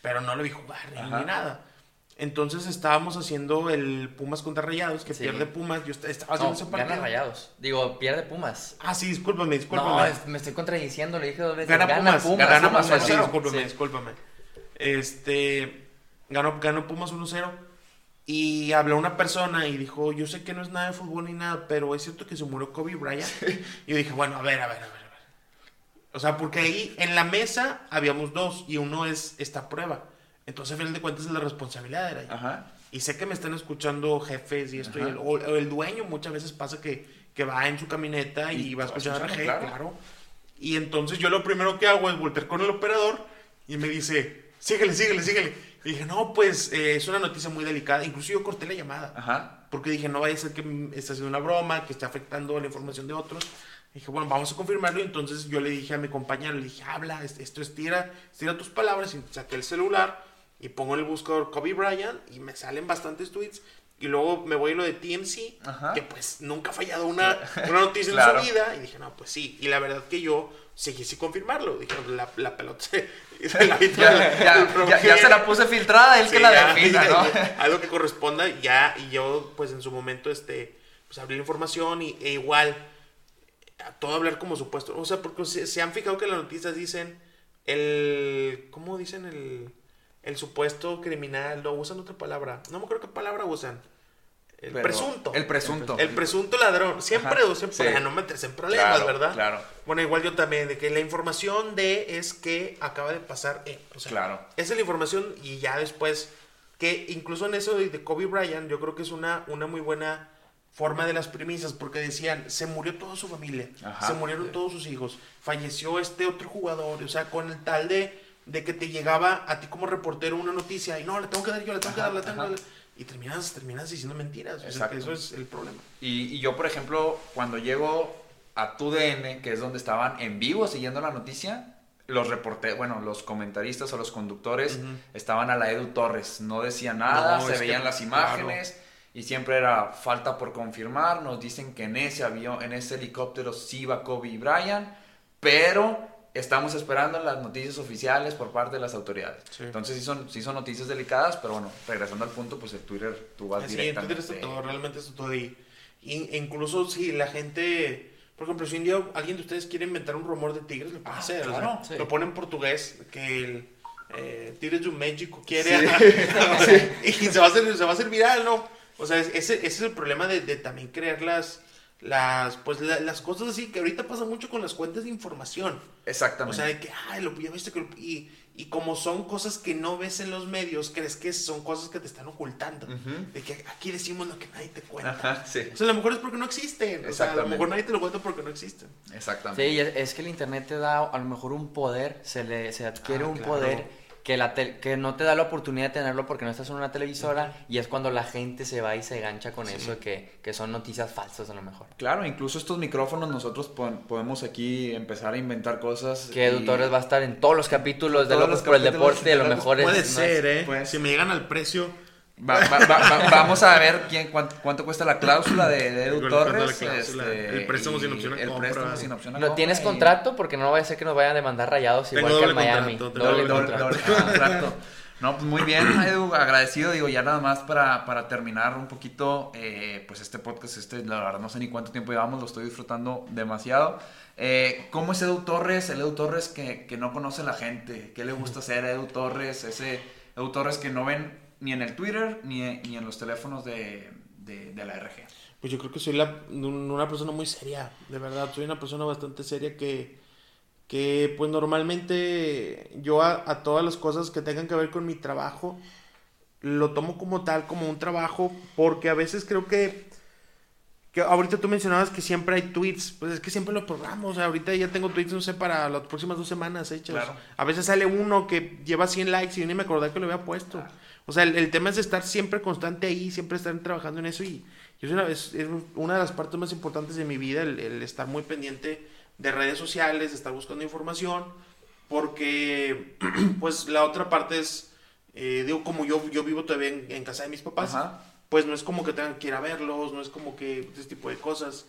Speaker 5: Pero no lo vi jugar ni, nada. Entonces estábamos haciendo el Pumas contra Rayados, que
Speaker 1: Sí.
Speaker 5: pierde Pumas. Yo est- estaba
Speaker 1: No,
Speaker 5: haciendo ese partido.
Speaker 1: gana rayados. Digo, pierde Pumas.
Speaker 5: Ah, sí, discúlpame, discúlpame.
Speaker 1: No, es- me estoy contradiciendo, le dije dos veces.
Speaker 5: Gana, Pumas, gana Pumas,
Speaker 1: Pumas,
Speaker 5: sí, discúlpame, discúlpame. Este, ganó, ganó Pumas 1-0 y habló una persona y dijo, yo sé que no es nada de fútbol ni nada, pero es cierto que se murió Kobe Bryant. Y yo dije, bueno, a ver, a ver, a ver, a ver. O sea, porque ahí en la mesa habíamos dos y uno es esta prueba. Entonces, a final de cuentas, es la responsabilidad de ahí.
Speaker 4: Ajá.
Speaker 5: Y sé que me están escuchando jefes y esto, y el, o, o el dueño muchas veces pasa que, que va en su camioneta y,
Speaker 4: Y
Speaker 5: va a escuchar a
Speaker 4: claro.
Speaker 5: claro. Y entonces yo lo primero que hago es volver con el operador y me dice, síguele, síguele, síguele. Y dije, no, pues eh, es una noticia muy delicada. Incluso yo corté la llamada.
Speaker 4: Ajá.
Speaker 5: Porque dije, no vaya a ser que esté haciendo una broma, que esté afectando la información de otros. Dije, bueno, vamos a confirmarlo. Y entonces yo le dije a mi compañero, le dije, habla, es- esto estira, estira tus palabras. Y saqué el celular y pongo en el buscador Kobe Bryant y me salen bastantes tweets. Y luego me voy a lo de TMC,
Speaker 4: Ajá.
Speaker 5: que pues nunca ha fallado una, una noticia
Speaker 4: Claro.
Speaker 5: en su vida. Y dije, no, pues sí. Y la verdad que yo seguí sin confirmarlo. Dije, la, la pelota se, se la
Speaker 4: Ya, ya- ya- ya se la puse filtrada, él que la
Speaker 5: ya,
Speaker 4: defina, ¿no?
Speaker 5: algo que corresponda ya y yo pues en su momento este pues abrí la información y, e igual a todo hablar como supuesto o sea porque se, se han fijado que las noticias dicen el cómo dicen el el supuesto criminal no usan otra palabra no me acuerdo qué palabra usan el
Speaker 4: Pero-
Speaker 5: presunto
Speaker 4: El presunto.
Speaker 5: el presunto ladrón siempre usen
Speaker 4: sí.
Speaker 5: para no meterse en problemas
Speaker 4: Claro,
Speaker 5: verdad
Speaker 4: claro.
Speaker 5: bueno igual yo también de que la información de es que acaba de pasar o sea,
Speaker 4: Claro.
Speaker 5: esa es la información y ya después, que incluso en eso de, de Kobe Bryant, yo creo que es una, una muy buena forma de las premisas, porque decían, se murió toda su familia,
Speaker 4: Ajá.
Speaker 5: se murieron todos sus hijos, falleció este otro jugador, o sea, con el tal de, de que te llegaba a ti como reportero una noticia y no, le tengo que dar yo, le tengo que dar, le tengo que dar. Y terminas, terminas diciendo mentiras. o sea, que eso es el problema.
Speaker 4: Y, y yo, por ejemplo, cuando llego a TUDN, que es donde estaban en vivo siguiendo la noticia, los reporteros, bueno, los comentaristas o los conductores estaban a la Edu Torres, no decían nada,
Speaker 5: No,
Speaker 4: se
Speaker 5: que-
Speaker 4: veían las imágenes y siempre era falta por confirmar, nos dicen que en ese avión, en ese helicóptero sí va Kobe Bryant, pero estamos esperando las noticias oficiales por parte de las autoridades.
Speaker 5: Sí.
Speaker 4: Entonces sí son, sí son noticias delicadas, pero bueno, regresando al punto, pues el Twitter tú vas
Speaker 5: Sí, en
Speaker 4: directamente.
Speaker 5: Twitter está todo, realmente está todo ahí. Y- e incluso si la gente, por ejemplo, si un día alguien de ustedes quiere inventar un rumor de Tigres, lo puede
Speaker 4: Ah,
Speaker 5: hacer. o sea,
Speaker 4: claro,
Speaker 1: sí.
Speaker 5: Lo pone en portugués, que el eh, Tigres de México quiere. y se va, a hacer, se va a hacer viral, ¿no? O sea, es- ese, ese es el problema de, de también crear las, las, pues, la- las cosas así, que ahorita pasa mucho con las cuentas de información. O
Speaker 4: Exactamente.
Speaker 5: sea, de que, ay, lo ya viste que lo- y, y como son cosas que no ves en los medios, crees que son cosas que te están ocultando. De que aquí decimos lo que nadie te cuenta.
Speaker 4: Ajá, sí.
Speaker 5: O sea, a lo mejor es porque no existen. O sea, a lo mejor nadie te lo cuenta porque no existen.
Speaker 4: Exactamente.
Speaker 1: Sí, y es, es que el internet te da a lo mejor un poder, se le se adquiere
Speaker 5: Ah,
Speaker 1: un
Speaker 5: claro.
Speaker 1: poder que la que no te da la oportunidad de tenerlo porque no estás en una televisora y es cuando la gente se va y se gancha con eso que, que son noticias falsas a lo mejor.
Speaker 4: Claro, incluso estos micrófonos nosotros po- podemos aquí empezar a inventar cosas.
Speaker 1: Que Edu
Speaker 4: y-
Speaker 1: Torres va a estar en todos los capítulos de Locos
Speaker 4: los
Speaker 1: por el Deporte y a lo
Speaker 4: de
Speaker 1: mejor es,
Speaker 5: Puede
Speaker 1: no es-
Speaker 5: ser, ¿eh?
Speaker 4: puede
Speaker 5: Si me llegan al precio.
Speaker 4: Va- va- va- va- vamos a ver quién, cuánto, cuánto cuesta la cláusula de, de Edu Torres.
Speaker 5: cláusula,
Speaker 4: este,
Speaker 5: el préstamo sin opción a
Speaker 4: el
Speaker 5: compra.
Speaker 4: préstamo sin opción a
Speaker 1: ¿No
Speaker 4: compra
Speaker 1: tienes
Speaker 4: y-
Speaker 1: contrato? Porque no vaya a ser que nos vayan a demandar rayados
Speaker 5: Tengo
Speaker 1: igual que en Miami.
Speaker 5: contrato,
Speaker 1: Doble
Speaker 5: doble
Speaker 1: contrato.
Speaker 4: Doble- doble contrato. No, pues muy bien, Edu, agradecido, digo, ya nada más para, para terminar un poquito, eh, pues este podcast, este, la verdad no sé ni cuánto tiempo llevamos, lo estoy disfrutando demasiado. Eh, ¿Cómo es Edu Torres? El Edu Torres que, que no conoce la gente, ¿qué le gusta hacer a Edu Torres? Ese Edu Torres que no ven ni en el Twitter ni, ni en los teléfonos de, de, de la RG.
Speaker 5: Pues yo creo que soy la, un- una persona muy seria, de verdad. Soy una persona bastante seria que, que pues normalmente yo a, a todas las cosas que tengan que ver con mi trabajo, lo tomo como tal, como un trabajo, porque a veces creo que, que ahorita tú mencionabas que siempre hay tweets, pues es que siempre lo programo, o sea, ahorita ya tengo tweets, no sé, para las próximas dos semanas hechas.
Speaker 4: Claro.
Speaker 5: A veces sale uno que lleva 100 likes y yo ni me acordé que lo había puesto. O sea, el, el tema es estar siempre constante ahí, siempre estar trabajando en eso y yo es una, es, es una de las partes más importantes de mi vida, el, el estar muy pendiente de redes sociales, estar buscando información, porque pues la otra parte es, eh, digo, como yo, yo vivo todavía en, en casa de mis papás,
Speaker 4: Ajá.
Speaker 5: pues no es como que tengan que ir a verlos, no es como que ese tipo de cosas.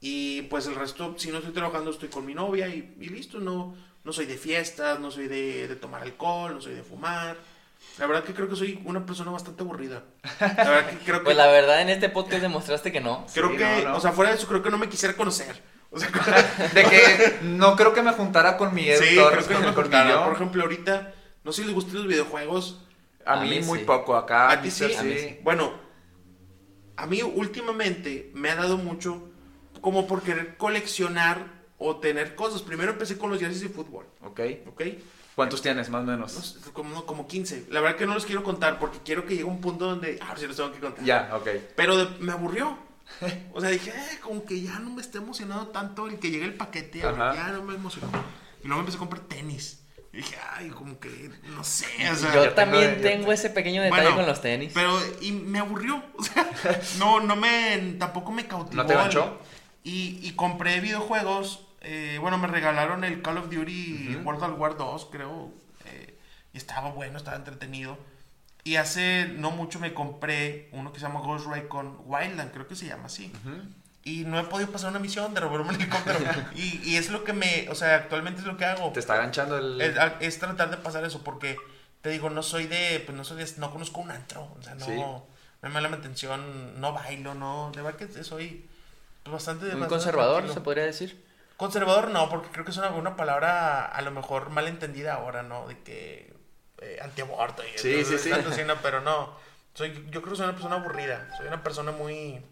Speaker 5: Y pues el resto, si no estoy trabajando, estoy con mi novia y, y listo, no, no soy de fiestas, no soy de, de tomar alcohol, no soy de fumar. La verdad que creo que soy una persona bastante aburrida. La verdad que creo que...
Speaker 1: Pues la verdad, en este podcast demostraste que no.
Speaker 5: creo
Speaker 4: Sí,
Speaker 5: que,
Speaker 4: no, no.
Speaker 5: o sea, fuera de eso, creo que no me quisiera conocer. O sea,
Speaker 4: De que no creo que me juntara con mi Edu
Speaker 5: sí, creo que no me
Speaker 4: con mi
Speaker 5: cortara.
Speaker 4: yo.
Speaker 5: Por ejemplo, ahorita, no sé si les gustan los videojuegos.
Speaker 4: A,
Speaker 1: A
Speaker 4: mí,
Speaker 1: mí
Speaker 4: muy
Speaker 1: sí.
Speaker 4: poco, acá.
Speaker 5: ¿A ti sí?
Speaker 1: Sí.
Speaker 5: Bueno, a mí últimamente me ha dado mucho como por querer coleccionar o tener cosas. Primero empecé con los jerseys de fútbol,
Speaker 4: Ok.
Speaker 5: ¿ok?
Speaker 4: ¿Cuántos tienes, más o
Speaker 5: No
Speaker 4: menos?
Speaker 5: como, como 15. La verdad que no los quiero contar porque quiero que llegue un punto donde... Ahora sí los tengo que contar.
Speaker 4: Ya, ok.
Speaker 5: Pero de- me aburrió. O sea, dije, "Eh, como que ya no me está emocionando tanto el que llegue el paquete.
Speaker 4: Ajá.
Speaker 5: Ya no me emocionó. Y luego empecé a comprar tenis. Y dije, ay, como que, no sé, o sea...
Speaker 1: Yo también tengo ese pequeño detalle
Speaker 5: Bueno,
Speaker 1: con los tenis.
Speaker 5: Pero, y me aburrió. O sea, no, no me, tampoco me cautivó.
Speaker 4: ¿No te ganchó?
Speaker 5: Y, y compré videojuegos. Eh, bueno, me regalaron el Call of Duty World at War 2, creo. eh, y estaba bueno, estaba entretenido. Y hace no mucho me compré uno que se llama Ghost Recon Wildland, creo que se llama así. Y no he podido pasar una misión de robar un helicóptero. y, y es lo que me, o sea, actualmente es lo que hago.
Speaker 4: Te está ganchando el...
Speaker 5: Es, es tratar de pasar eso, porque te digo, no soy de, pues no soy de, no conozco un antro, o sea, no,
Speaker 4: Sí.
Speaker 5: no me llama la atención, no bailo, no, de verdad que soy pues, bastante...
Speaker 1: Muy
Speaker 5: bastante
Speaker 1: conservador,
Speaker 5: tranquilo.
Speaker 1: se podría decir.
Speaker 5: Conservador no, porque creo que es una, una palabra a lo mejor mal entendida ahora, ¿no? De que eh, antiaborto y
Speaker 4: Sí,
Speaker 5: eso,
Speaker 4: sí, sí.
Speaker 5: no, pero no, soy, yo creo que soy una persona aburrida, soy una persona muy,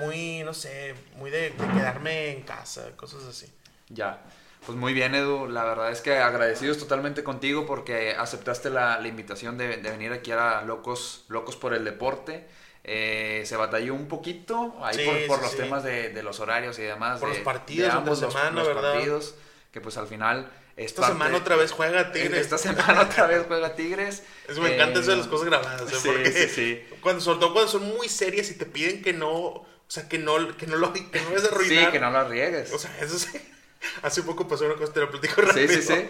Speaker 5: muy, no sé, muy de, de quedarme en casa, cosas así.
Speaker 4: Ya. Pues muy bien, Edu. La verdad es que agradecidos totalmente contigo porque aceptaste la, la invitación de, de venir aquí a Locos, Locos por el Deporte. Eh, se batalló un poquito ahí
Speaker 5: Sí,
Speaker 4: por, por
Speaker 5: sí,
Speaker 4: los
Speaker 5: sí.
Speaker 4: temas de, de los horarios y demás.
Speaker 5: Por
Speaker 4: de-
Speaker 5: los partidos
Speaker 4: de ambos los-
Speaker 5: semana,
Speaker 4: los
Speaker 5: ¿verdad?
Speaker 4: partidos, que pues al final... es
Speaker 5: Esta
Speaker 4: parte-
Speaker 5: semana otra vez juega Tigres.
Speaker 4: Esta semana otra vez juega Tigres.
Speaker 5: Eso me encanta
Speaker 4: Eh,
Speaker 5: eso de las cosas grabadas, ¿eh?
Speaker 4: sí,
Speaker 5: Porque
Speaker 4: sí, sí.
Speaker 5: Cuando, sobre todo cuando son muy serias y te piden que no, o sea, que no, que no lo, que no es arruinar.
Speaker 4: Sí, que no lo riegues.
Speaker 5: O sea, eso sí. Hace poco pasó una cosa, te lo platico rápido.
Speaker 4: Sí, sí, sí.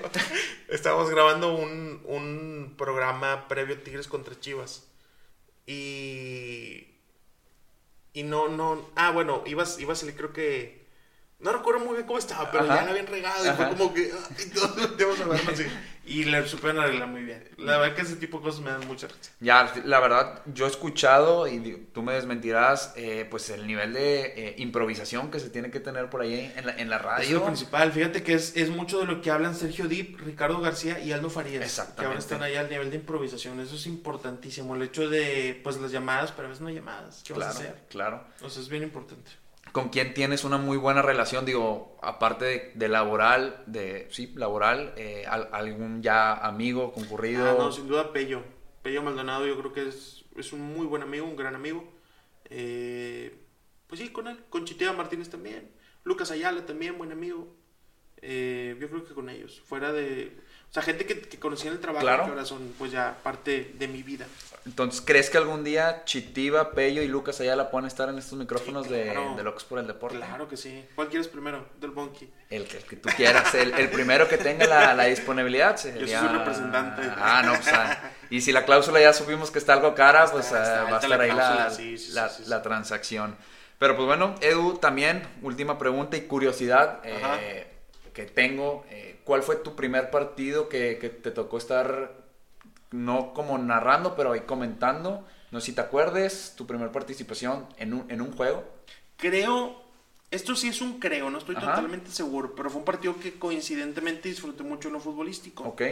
Speaker 5: Estábamos grabando un, un programa previo a Tigres contra Chivas. Y... Y no, no... Ah, bueno, iba, iba a salir creo que... No recuerdo muy bien cómo estaba, pero
Speaker 4: Ajá.
Speaker 5: ya la habían regado y fue como que... a verlo así. Y le supieron arreglar muy bien. La verdad que ese tipo de cosas me dan mucha risa.
Speaker 4: Ya, la verdad, yo he escuchado, y tú me desmentirás, eh, pues el nivel de eh, improvisación que se tiene que tener por ahí en la, en la
Speaker 5: Es
Speaker 4: radio.
Speaker 5: lo principal. Fíjate que es, es mucho de lo que hablan Sergio Dip, Ricardo García y Aldo Farías.
Speaker 4: Exactamente.
Speaker 5: Que ahora están ahí al nivel de improvisación. Eso es importantísimo. El hecho de, pues, las llamadas, pero a veces no hay llamadas. ¿Qué vas a
Speaker 4: Claro,
Speaker 5: hacer?
Speaker 4: claro.
Speaker 5: O sea, es bien importante.
Speaker 4: ¿Con quién tienes una muy buena relación? Digo, aparte de, laboral, de, sí, laboral, eh, al- algún ya amigo, concurrido.
Speaker 5: Ah, no, sin duda Pello. Pello Maldonado yo creo que es, es un muy buen amigo, un gran amigo. Eh, pues sí, con él. Con Chitea Martínez también. Lucas Ayala también, buen amigo. Eh, yo creo que con ellos. Fuera de... O sea, gente que, que conocí en el trabajo
Speaker 4: Claro.
Speaker 5: que ahora son pues ya parte de mi vida.
Speaker 4: Entonces, ¿crees que algún día Chitiva, Pello y Lucas Ayala puedan estar en estos micrófonos
Speaker 5: Sí,
Speaker 4: de-
Speaker 5: claro.
Speaker 4: de, Locos por el Deporte?
Speaker 5: Claro que sí. ¿Cuál quieres primero? Del Monkey.
Speaker 4: El que, el que tú quieras, el, el primero que tenga la, la disponibilidad. Sería...
Speaker 5: soy su representante.
Speaker 4: Ah, no, pues, ah, y si la cláusula ya supimos que está algo cara, pues
Speaker 5: Está-
Speaker 4: ah,
Speaker 5: está
Speaker 4: va a estar
Speaker 5: la
Speaker 4: ahí la,
Speaker 5: cláusula, sí, sí, sí,
Speaker 4: la- la transacción. Pero pues bueno, Edu, también, última pregunta y curiosidad eh, que tengo. eh, ¿Cuál fue tu primer partido que, que te tocó estar no como narrando, pero ahí comentando. No sé si te acuerdes, tu primera participación en un, en un juego.
Speaker 5: Creo, esto sí es un creo, no estoy
Speaker 4: Ajá.
Speaker 5: totalmente seguro, pero fue un partido que coincidentemente disfruté mucho en lo futbolístico.
Speaker 4: Ok.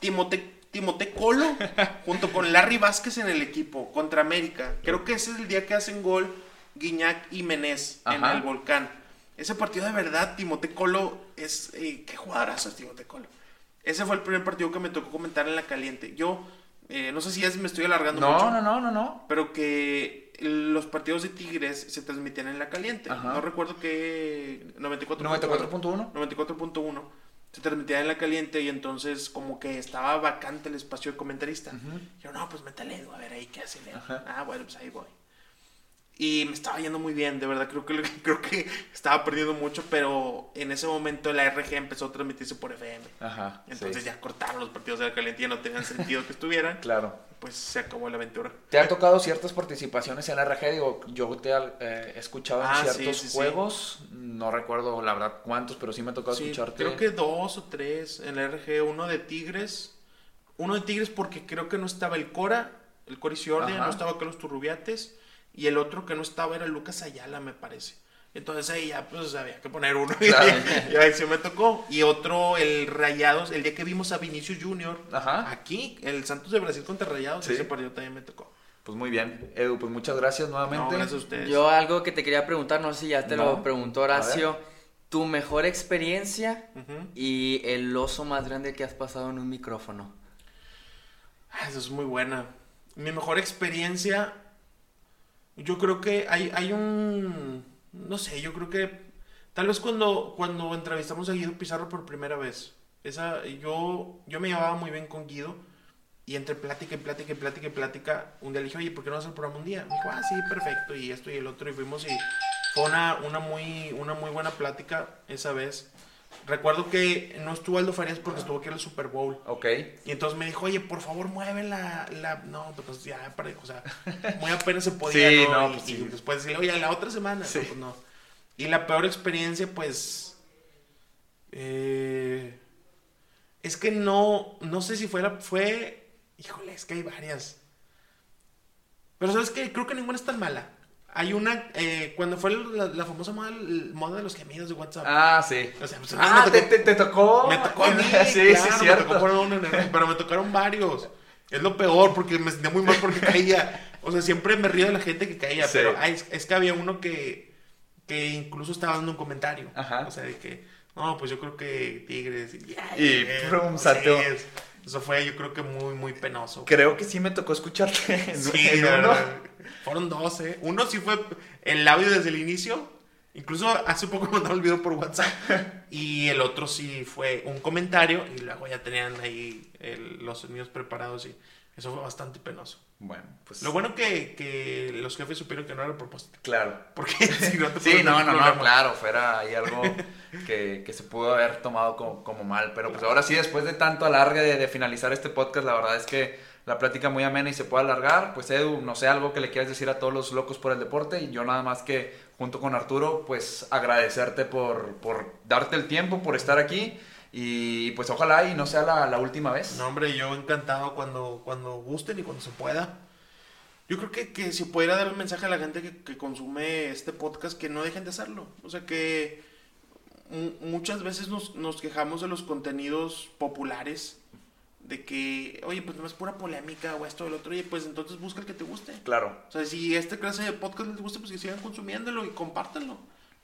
Speaker 5: Timote, Timote Colo junto con Larry Vázquez en el equipo contra América. Creo que ese es el día que hacen gol Guiñac y Menés en el Volcán. Ese partido de verdad, Timote Colo es... eh, ¿Qué jugadorazo es Timote Colo? Ese fue el primer partido que me tocó comentar en la caliente. Yo, eh, no sé si ya me estoy alargando
Speaker 4: No,
Speaker 5: mucho.
Speaker 4: no, no, no, no.
Speaker 5: Pero que los partidos de Tigres se transmitían en la caliente.
Speaker 4: Ajá.
Speaker 5: No recuerdo qué... 94.
Speaker 4: 94.1.
Speaker 5: 94.1 se transmitía en la caliente y entonces como que estaba vacante el espacio de comentarista. Yo, no, pues métale, a ver ahí qué hace. Ah, bueno, pues ahí voy. Y me estaba yendo muy bien, de verdad, creo que, creo que estaba perdiendo mucho, pero en ese momento la RG empezó a transmitirse por FM.
Speaker 4: Ajá.
Speaker 5: Entonces
Speaker 4: sí.
Speaker 5: ya cortaron los partidos de la caliente, ya no tenían sentido que estuvieran.
Speaker 4: Claro.
Speaker 5: Pues se acabó la aventura.
Speaker 4: ¿Te han tocado ciertas participaciones en RG? Digo, yo te eh, he escuchado en
Speaker 5: Ah,
Speaker 4: ciertos
Speaker 5: sí, sí.
Speaker 4: juegos. No recuerdo la verdad cuántos, pero sí me ha tocado escucharte.
Speaker 5: creo que dos o tres en la RG, uno de Tigres, uno de Tigres porque creo que no estaba el Cora, el Cori Ciordia,
Speaker 4: Ajá.
Speaker 5: no estaba Carlos Turrubiates, y el otro que no estaba era Lucas Ayala, me parece. Entonces ahí ya pues había que poner uno
Speaker 4: Claro.
Speaker 5: y ahí se me tocó. Y otro, el Rayados, el día que vimos a Vinicius Junior
Speaker 4: Ajá.
Speaker 5: aquí, el Santos de Brasil contra Rayados,
Speaker 4: Sí.
Speaker 5: ese partido también me tocó.
Speaker 4: Pues muy bien. Edu, pues muchas gracias nuevamente.
Speaker 5: No, gracias a ustedes.
Speaker 1: Yo algo que te quería preguntar, no sé si ya te
Speaker 4: No.
Speaker 1: lo preguntó Horacio, tu mejor experiencia y el oso más grande que has pasado en un micrófono.
Speaker 5: Ah, Eso es muy buena. Mi mejor experiencia, yo creo que hay, hay un, no sé, yo creo que tal vez cuando, cuando entrevistamos a Guido Pizarro por primera vez, esa, yo, yo me llevaba muy bien con Guido y entre plática y plática y plática y plática, un día le dije, oye, ¿por qué no haces el programa un día? Me dijo, ah, sí, perfecto, y esto y el otro, y fuimos y fue una, una, muy, una muy buena plática esa vez. Recuerdo que no estuvo Aldo Farías porque estuvo aquí en el Super Bowl.
Speaker 4: Ok.
Speaker 5: Y entonces me dijo, oye, por favor, mueve la... la... No, pues ya, para- o sea, muy apenas se podía,
Speaker 4: Sí,
Speaker 5: ¿no?
Speaker 4: no,
Speaker 5: y,
Speaker 4: pues
Speaker 5: y
Speaker 4: sí.
Speaker 5: después decirle, oye, la otra semana.
Speaker 4: Sí.
Speaker 5: No, pues no. Y la peor experiencia, pues... eh, es que no, no sé si fue la... Fue... Híjole, es que hay varias. Pero ¿sabes qué? Creo que ninguna es tan mala. Hay una, eh, cuando fue la, la famosa moda, moda de los gemidos de WhatsApp.
Speaker 4: Ah, sí.
Speaker 5: O sea, pues,
Speaker 4: Ah,
Speaker 5: me
Speaker 4: te,
Speaker 5: tocó-
Speaker 4: te, te tocó.
Speaker 5: me tocó a mí,
Speaker 4: sí, sí,
Speaker 5: claro, me
Speaker 4: cierto.
Speaker 5: tocó por uno en el- pero me tocaron varios. Es lo peor porque me sentía muy mal porque caía. O sea, siempre me río de la gente que caía,
Speaker 4: Sí.
Speaker 5: pero ay, es, es que había uno que, que incluso estaba dando un comentario.
Speaker 4: Ajá.
Speaker 5: O sea, de que, no, pues yo creo que Tigres. Y, ay,
Speaker 4: Y,
Speaker 5: eh,
Speaker 4: prum,
Speaker 5: eso fue, yo creo que muy, muy penoso.
Speaker 4: Creo que sí me tocó escucharte en,
Speaker 5: Sí,
Speaker 4: en uno.
Speaker 5: Fueron dos, ¿eh? Uno sí fue el labio desde el inicio. Incluso hace poco mandaron el video por WhatsApp. Y el otro sí fue un comentario. Y luego ya tenían ahí el- los sonidos preparados. Y eso fue bastante penoso.
Speaker 4: Bueno, pues.
Speaker 5: Lo bueno que, que los jefes supieron que no era a propósito.
Speaker 4: Claro.
Speaker 5: Porque si no te
Speaker 4: Sí, no, no, no, claro, fuera ahí algo que, que se pudo haber tomado como, como mal. Pero pues ahora sí, después de tanto alargue de, de finalizar este podcast, la verdad es que la plática muy amena y se puede alargar. Pues Edu, no sé, algo que le quieras decir a todos los locos por el deporte. Y yo nada más que, junto con Arturo, pues agradecerte por, por darte el tiempo, por estar aquí. Y pues ojalá y no sea la, la última vez.
Speaker 5: No, hombre, yo encantado cuando, cuando gusten y cuando se pueda. Yo creo que, que si pudiera dar un mensaje a la gente que, que consume este podcast, que no dejen de hacerlo. O sea, que mu- muchas veces nos, nos quejamos de los contenidos populares, de que, oye, pues no es pura polémica o esto o el otro, oye, pues entonces busca el que te guste.
Speaker 4: Claro.
Speaker 5: O sea, si esta clase de podcast les gusta, pues que sigan consumiéndolo y compártanlo,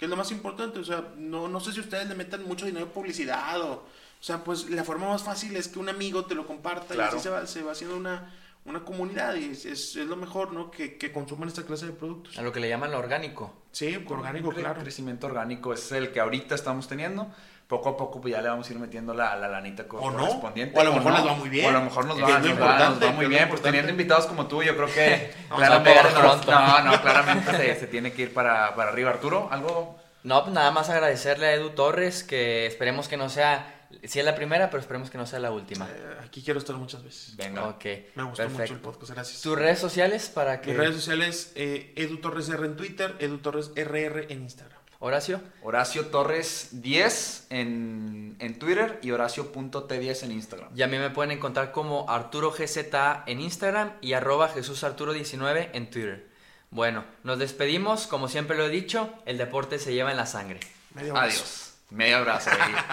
Speaker 5: que es lo más importante. O sea, no, no sé si ustedes le metan mucho dinero en publicidad o... O sea, pues la forma más fácil es que un amigo te lo comparta
Speaker 4: Claro.
Speaker 5: y así se va, se va haciendo una, una comunidad y es, es, es lo mejor, ¿no? Que, que consuman esta clase de productos.
Speaker 1: A lo que le llaman lo orgánico.
Speaker 5: Sí, orgánico, claro.
Speaker 4: crecimiento orgánico es el que ahorita estamos teniendo. Poco a poco pues ya le vamos a ir metiendo la, la lanita co-
Speaker 5: O no,
Speaker 4: correspondiente.
Speaker 5: o a lo mejor les va muy bien.
Speaker 4: O a lo mejor nos va, nos nos muy bien. Pues teniendo invitados como tú, yo creo que
Speaker 1: pronto.
Speaker 4: No, no, claramente se, se tiene que ir para, para arriba. Arturo, ¿algo?
Speaker 1: No, pues nada más agradecerle a Edu Torres, que esperemos que no sea, si es la primera, pero esperemos que no sea la última.
Speaker 5: Eh, aquí quiero estar muchas veces.
Speaker 4: Venga.
Speaker 1: Ok,
Speaker 5: Me gustó mucho el podcast, gracias.
Speaker 1: ¿Tus redes sociales para que...?
Speaker 5: Mis redes sociales, eh, Edu Torres R en Twitter, Edu Torres RR en Instagram.
Speaker 1: Horacio.
Speaker 4: Horacio Torres 10 en, en Twitter y Horacio.t10 en Instagram.
Speaker 1: Y a mí me pueden encontrar como Arturo GZA en Instagram y arroba Jesús Arturo 19 en Twitter. Bueno, nos despedimos, como siempre lo he dicho, el deporte se lleva en la sangre.
Speaker 5: Medio.
Speaker 4: Adiós. Medio abrazo.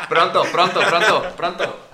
Speaker 4: Pronto, pronto, pronto, pronto.